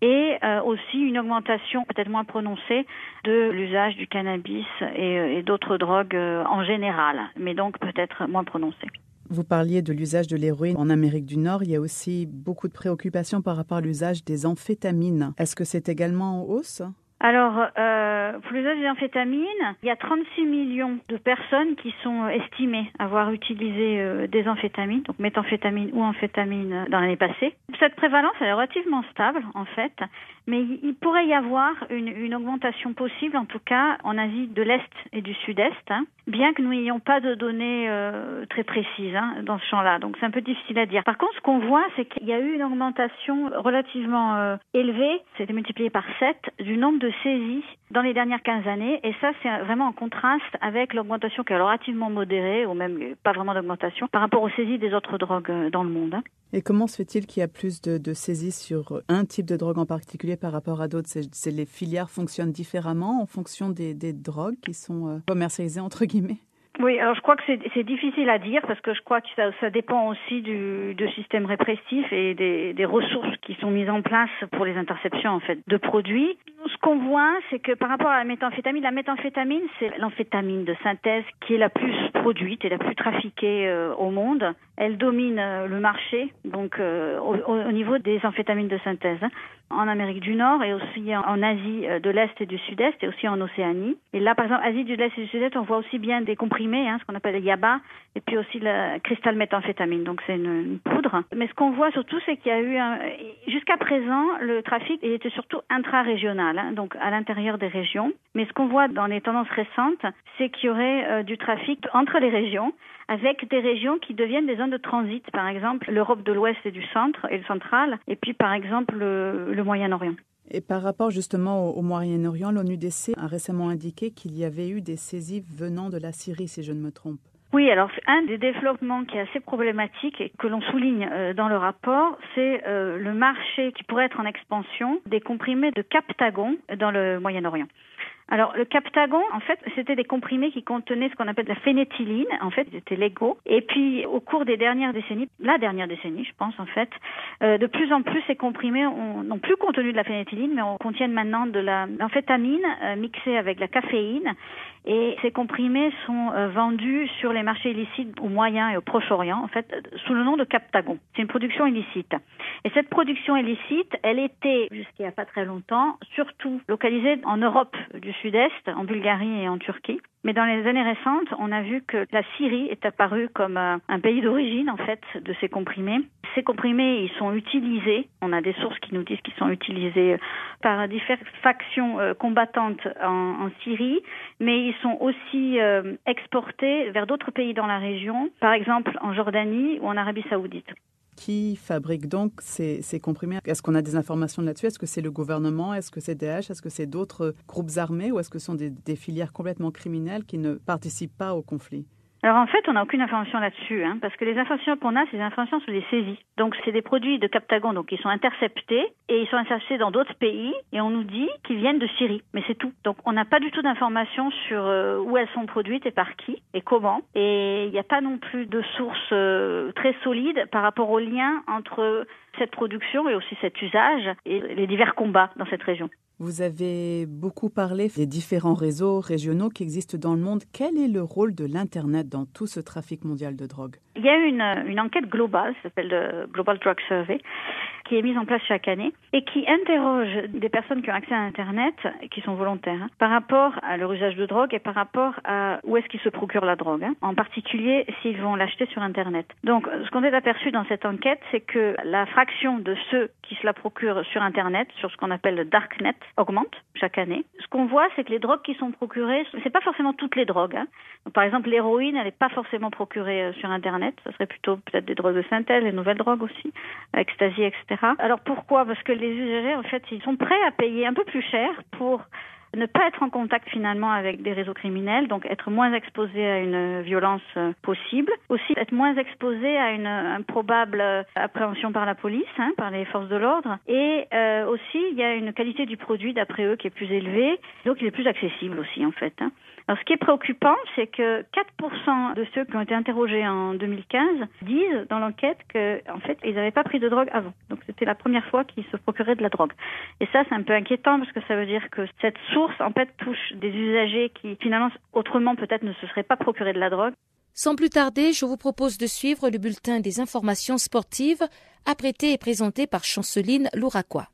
et aussi une augmentation peut-être moins prononcée de l'usage du cannabis et, et d'autres drogues en général, mais donc peut-être moins prononcée. Vous parliez de l'usage de l'héroïne en Amérique du Nord. Il y a aussi beaucoup de préoccupations par rapport à l'usage des amphétamines. Est-ce que c'est également en hausse? Alors, euh, pour l'usage des amphétamines, il y a 36 millions de personnes qui sont estimées avoir utilisé euh, des amphétamines, donc méthamphétamine ou amphétamine euh, dans l'année passée. Cette prévalence elle est relativement stable en fait, mais il pourrait y avoir une, une augmentation possible, en tout cas en Asie de l'Est et du Sud-Est, hein, bien que nous n'ayons pas de données euh, très précises hein, dans ce champ-là. Donc c'est un peu difficile à dire. Par contre, ce qu'on voit, c'est qu'il y a eu une augmentation relativement euh, élevée, c'était multiplié par 7, du nombre de saisies dans les dernières 15 années. Et ça, c'est vraiment en contraste avec l'augmentation qui est relativement modérée, ou même pas vraiment d'augmentation, par rapport aux saisies des autres drogues euh, dans le monde. Hein. Et comment se fait-il qu'il y a plus de, de, saisies sur un type de drogue en particulier par rapport à d'autres? Les filières fonctionnent différemment en fonction des, des drogues qui sont euh, commercialisées, entre guillemets? Oui, alors je crois que c'est difficile à dire parce que je crois que ça, ça dépend aussi du, du, système répressif et des, des, ressources qui sont mises en place pour les interceptions en fait de produits. Ce qu'on voit, c'est que par rapport à la méthamphétamine, la méthamphétamine c'est l'amphétamine de synthèse qui est la plus produite et la plus trafiquée euh, au monde. Elle domine euh, le marché donc euh, au, au, niveau des amphétamines de synthèse hein, en Amérique du Nord et aussi en, Asie de l'Est et du Sud-Est et aussi en Océanie. Et là, par exemple, Asie de l'Est et du Sud-Est, on voit aussi bien des comprimés Hein, ce qu'on appelle le yaba, et puis aussi le cristal méthamphétamine, donc c'est une, poudre. Mais ce qu'on voit surtout, c'est qu'il y a eu, jusqu'à présent, le trafic était surtout intra-régional, hein, donc à l'intérieur des régions. Mais ce qu'on voit dans les tendances récentes, c'est qu'il y aurait euh, du trafic entre les régions, avec des régions qui deviennent des zones de transit, par exemple l'Europe de l'Ouest et du centre et le central, et puis par exemple le, le Moyen-Orient. Et par rapport justement au, Moyen-Orient, l'ONUDC a récemment indiqué qu'il y avait eu des saisies venant de la Syrie, si je ne me trompe. Oui, alors un des développements qui est assez problématique et que l'on souligne euh, dans le rapport, c'est euh, le marché qui pourrait être en expansion des comprimés de Captagon dans le Moyen-Orient. Alors, le Captagon, en fait, c'était des comprimés qui contenaient ce qu'on appelle la phénéthyline. En fait, ils étaient légaux. Et puis, au cours des dernières décennies, la dernière décennie, je pense, en fait, euh, de plus en plus, ces comprimés n'ont plus contenu de la phénéthyline, mais on contiennent maintenant de l'amphétamine euh, mixée avec la caféine. Et ces comprimés sont euh, vendus sur les marchés illicites au Moyen et au Proche-Orient, en fait, sous le nom de Captagon. C'est une production illicite. Et cette production illicite, elle était, a pas très longtemps, surtout localisée en Europe du Sud-Est, en Bulgarie et en Turquie. Mais dans les années récentes, on a vu que la Syrie est apparue comme euh, un pays d'origine en fait de ces comprimés. Ces comprimés, ils sont utilisés. On a des sources qui nous disent qu'ils sont utilisés euh, par différentes factions euh, combattantes en, Syrie, mais ils sont aussi exportés vers d'autres pays dans la région, par exemple en Jordanie ou en Arabie Saoudite. Qui fabrique donc ces, comprimés. Est-ce qu'on a des informations là-dessus? Est-ce que c'est le gouvernement? Est-ce que c'est Daesh Est-ce que c'est d'autres groupes armés? Ou est-ce que ce sont des filières complètement criminelles qui ne participent pas au conflit? Alors en fait, on n'a aucune information là-dessus, hein, parce que les informations qu'on a, c'est des informations sur les saisies. Donc c'est des produits de Captagon, donc ils sont interceptés et ils sont interceptés dans d'autres pays et on nous dit qu'ils viennent de Syrie, mais c'est tout. Donc on n'a pas du tout d'informations sur euh, où elles sont produites et par qui et comment. Et il n'y a pas non plus de sources euh, très solides par rapport au lien entre cette production et aussi cet usage et les divers combats dans cette région. Vous avez beaucoup parlé des différents réseaux régionaux qui existent dans le monde. Quel est le rôle de l'Internet dans tout ce trafic mondial de drogue? Il y a une, une enquête globale, ça s'appelle le Global Drug Survey, qui est mise en place chaque année et qui interroge des personnes qui ont accès à Internet, qui sont volontaires, hein, par rapport à leur usage de drogue et par rapport à où est-ce qu'ils se procurent la drogue, hein, en particulier s'ils vont l'acheter sur Internet. Donc, ce qu'on est aperçu dans cette enquête, c'est que la fraction de ceux qui se la procurent sur Internet, sur ce qu'on appelle le darknet, augmente chaque année. Ce qu'on voit, c'est que les drogues qui sont procurées, c'est pas forcément toutes les drogues. Hein. par exemple, l'héroïne, elle n'est pas forcément procurée euh, sur Internet. Ce serait plutôt peut-être des drogues de synthèse, les nouvelles drogues aussi, ecstasy, etc. Alors pourquoi? Parce que les usagers, en fait, ils sont prêts à payer un peu plus cher pour ne pas être en contact finalement avec des réseaux criminels, donc être moins exposé à une violence euh, possible, aussi être moins exposé à une probable euh, appréhension par la police, hein, par les forces de l'ordre, et euh, aussi il y a une qualité du produit d'après eux qui est plus élevée, donc il est plus accessible aussi en fait. Hein. Alors, ce qui est préoccupant, c'est que 4% de ceux qui ont été interrogés en 2015 disent dans l'enquête qu'en en fait, ils n'avaient pas pris de drogue avant. Donc, c'était la première fois qu'ils se procuraient de la drogue. Et ça, c'est un peu inquiétant parce que ça veut dire que cette source, en fait, touche des usagers qui, finalement, autrement, peut-être ne se seraient pas procurés de la drogue. Sans plus tarder, je vous propose de suivre le bulletin des informations sportives, apprêté et présenté par Chanceline Louraquois.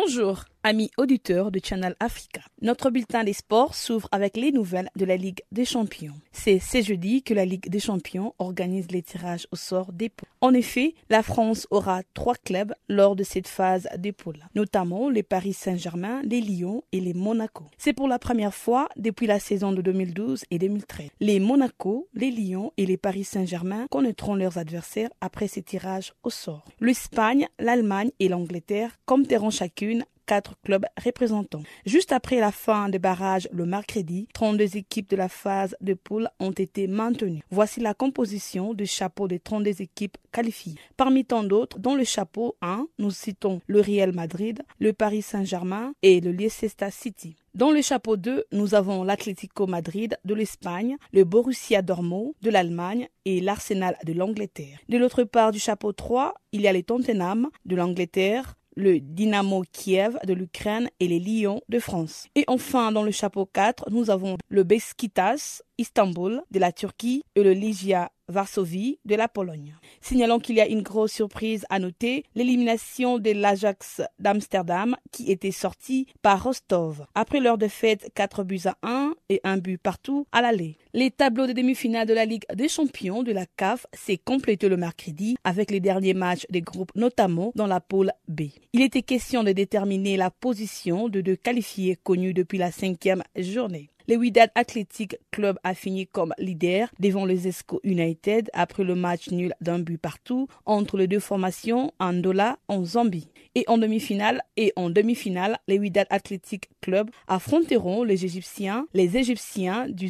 Bonjour, amis auditeurs de Channel Africa. Notre bulletin des sports s'ouvre avec les nouvelles de la Ligue des Champions. C'est ce jeudi que la Ligue des Champions organise les tirages au sort des poules. En effet, la France aura trois clubs lors de cette phase des poules, notamment les Paris Saint-Germain, les Lyon et les Monaco. C'est pour la première fois depuis la saison de 2012 et 2013. Les Monaco, les Lyon et les Paris Saint-Germain connaîtront leurs adversaires après ces tirages au sort. L'Espagne, l'Allemagne et l'Angleterre compteront chacune quatre clubs représentants. Juste après la fin des barrages le mercredi, 32 équipes de la phase de poule ont été maintenues. Voici la composition du chapeau des 32 équipes qualifiées. Parmi tant d'autres, dans le chapeau 1, nous citons le Real Madrid, le Paris Saint-Germain et le Leicester City. Dans le chapeau 2, nous avons l'Atlético Madrid de l'Espagne, le Borussia Dortmund de l'Allemagne et l'Arsenal de l'Angleterre. De l'autre part du chapeau 3, il y a les Tottenham de l'Angleterre, le Dynamo Kiev de l'Ukraine et les Lions de France. Et enfin, dans le chapeau 4, nous avons le Beskitas Istanbul de la Turquie et le Ligia Varsovie de la Pologne. Signalons qu'il y a une grosse surprise à noter, l'élimination de l'Ajax d'Amsterdam qui était sorti par Rostov. Après leur défaite 4 buts à 1 et un but partout à l'aller. Les tableaux de demi-finale de la Ligue des champions de la CAF s'est complété le mercredi avec les derniers matchs des groupes notamment dans la pôle B. Il était question de déterminer la position de deux qualifiés connus depuis la cinquième journée. Le Wydad Athletic Club a fini comme leader devant le Zesco United après le match nul d'un but partout entre les deux formations en Dola en Zambie. Et en demi-finale et en demi-finale, les Wydad Athletic Club affronteront les Égyptiens, les Égyptiens du,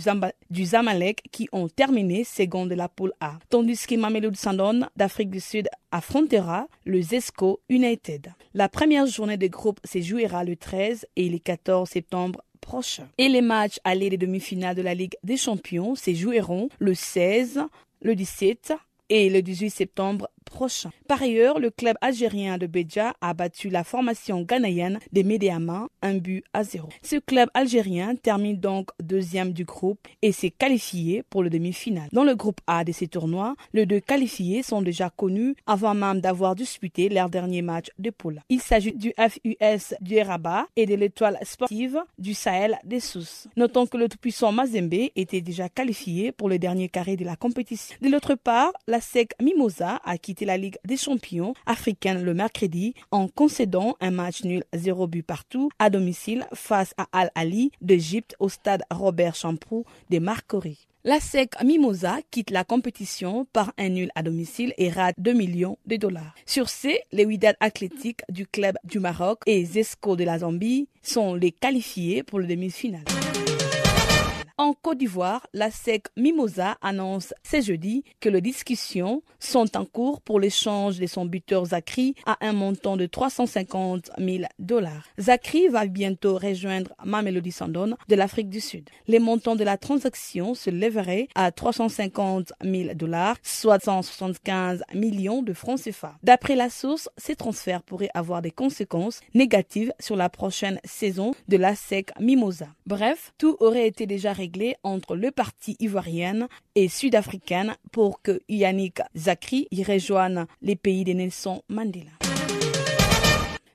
Zamalek qui ont terminé second de la poule A, tandis que Mamelou Sandon d'Afrique du Sud affrontera le Zesco United. La première journée de groupe se jouera le 13 et le 14 septembre Et les matchs allés des demi-finales de la Ligue des Champions se joueront le 16, le 17 et le 18 septembre Par ailleurs, le club algérien de Béja a battu la formation ghanéenne des Médéama un but à zéro. Ce club algérien termine donc deuxième du groupe et s'est qualifié pour le demi-finale. Dans le groupe A de ces tournois, les deux qualifiés sont déjà connus avant même d'avoir disputé leur dernier match de poule. Il s'agit du FUS du Rabat et de l'étoile sportive du Sahel des Sous. Notons que le tout-puissant Mazembe était déjà qualifié pour le dernier carré de la compétition. De l'autre part, la SEC Mimosa a quitté la Ligue des champions africaine le mercredi en concédant un match nul 0 but partout à domicile face à Al-Ali d'Égypte au stade Robert Champrou de Marcory. La SEC Mimosa quitte la compétition par un nul à domicile et rate 2 millions de dollars. Sur ce, les Wydad athlétiques du club du Maroc et Zesco de la Zambie sont les qualifiés pour le demi-finale. En Côte d'Ivoire, la SEC Mimosa annonce ce jeudi que les discussions sont en cours pour l'échange de son buteur Zachary à un montant de 350 000 dollars. Zachary va bientôt rejoindre Mamelody Sandon de l'Afrique du Sud. Les montants de la transaction se lèveraient à 350 000 dollars, soit 175 millions de francs CFA. D'après la source, ces transferts pourraient avoir des conséquences négatives sur la prochaine saison de la SEC Mimosa. Bref, tout aurait été déjà réglé entre le parti ivoirienne et sud-africaine pour que Yannick Zakri y rejoigne les pays de Nelson Mandela.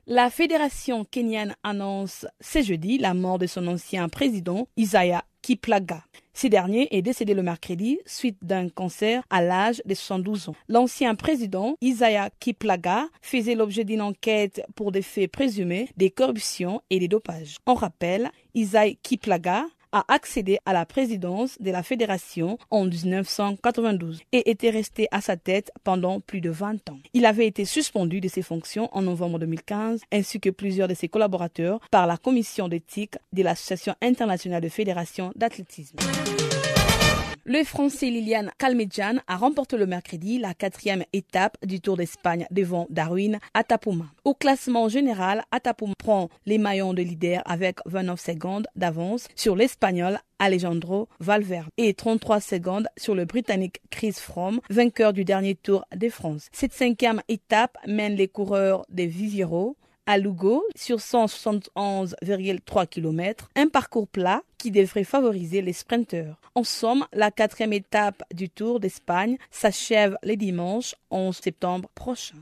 La fédération kenyane annonce ce jeudi la mort de son ancien président Isaiah Kiplaga. Ce dernier est décédé le mercredi suite d'un cancer à l'âge de 72 ans. L'ancien président Isaiah Kiplaga faisait l'objet d'une enquête pour des faits présumés de corruption et de dopage. On rappelle, Isaiah Kiplaga a accédé à la présidence de la fédération en 1992 et était resté à sa tête pendant plus de 20 ans. Il avait été suspendu de ses fonctions en novembre 2015 ainsi que plusieurs de ses collaborateurs par la commission d'éthique de l'Association internationale de fédérations d'athlétisme. Le Français Liliane Calmedjan a remporté le mercredi la quatrième étape du Tour d'Espagne devant Darwin Atapuma. Au classement général, Atapuma prend les maillons de leader avec 29 secondes d'avance sur l'Espagnol Alejandro Valverde et 33 secondes sur le Britannique Chris Froome, vainqueur du dernier Tour de France. Cette cinquième étape mène les coureurs de Viviero à Lugo sur 171,3 km, un parcours plat qui devrait favoriser les sprinteurs. En somme, la quatrième étape du Tour d'Espagne s'achève le dimanche 11 septembre prochain.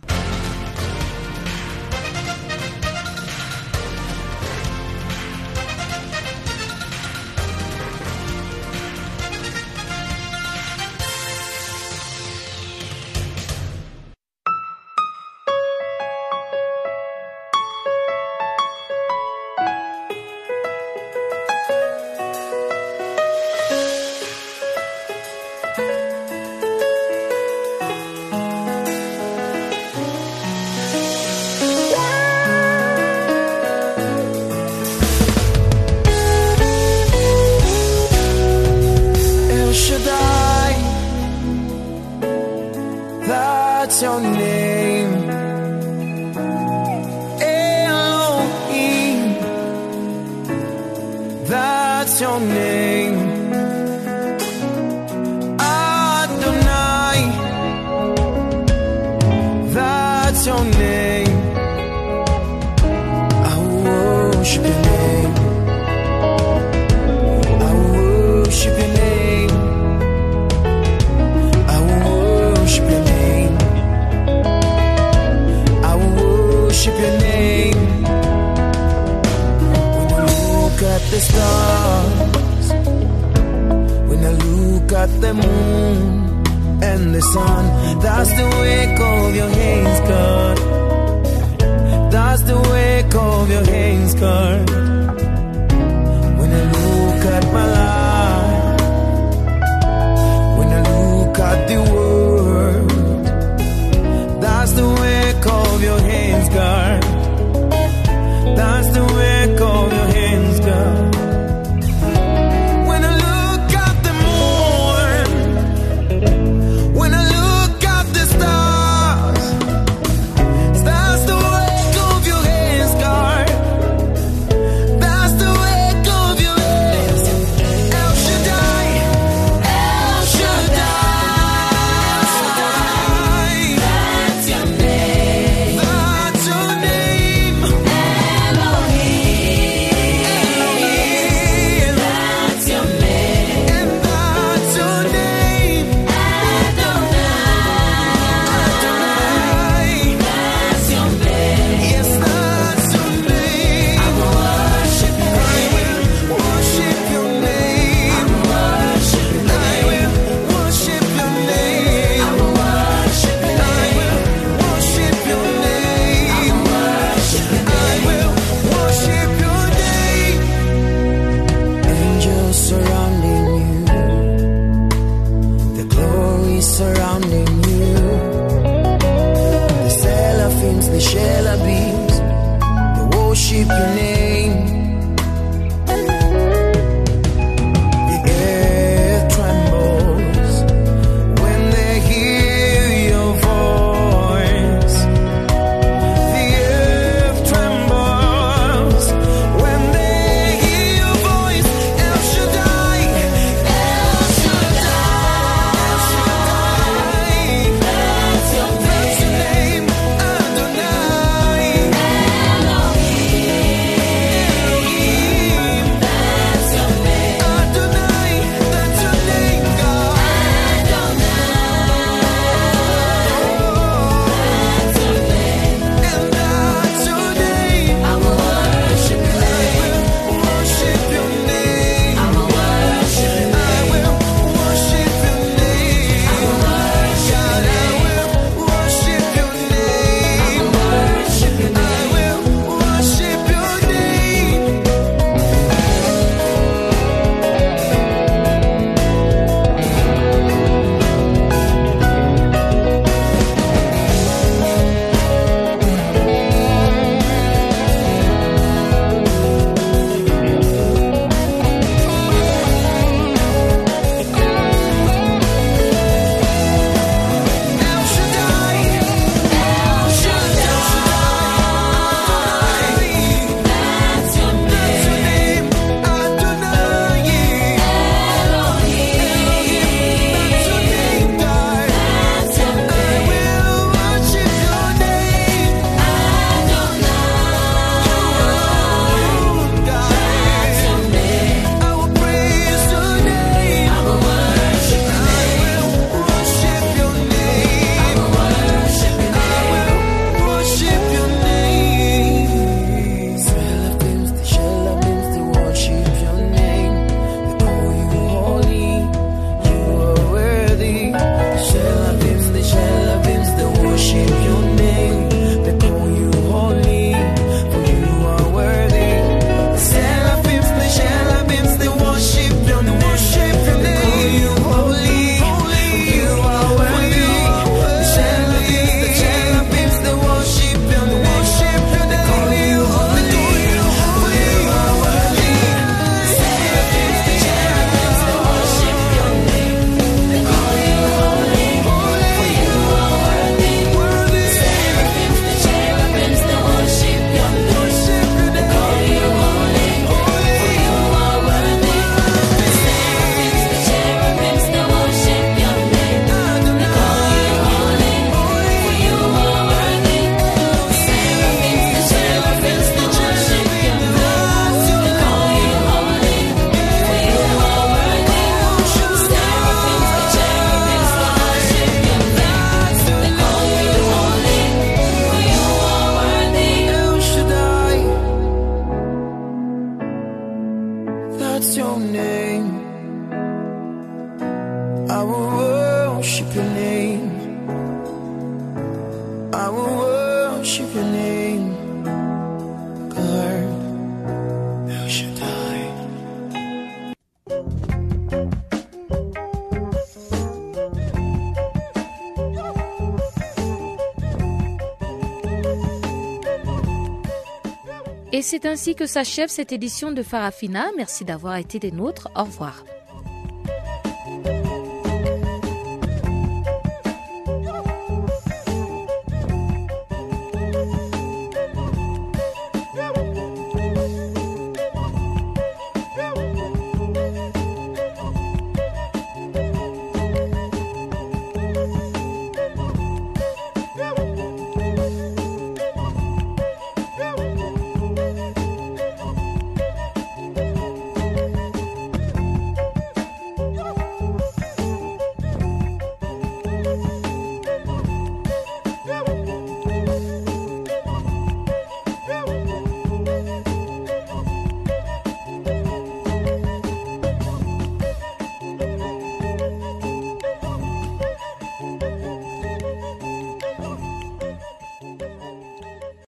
C'est ainsi que s'achève cette édition de Farafina. Merci d'avoir été des nôtres. Au revoir.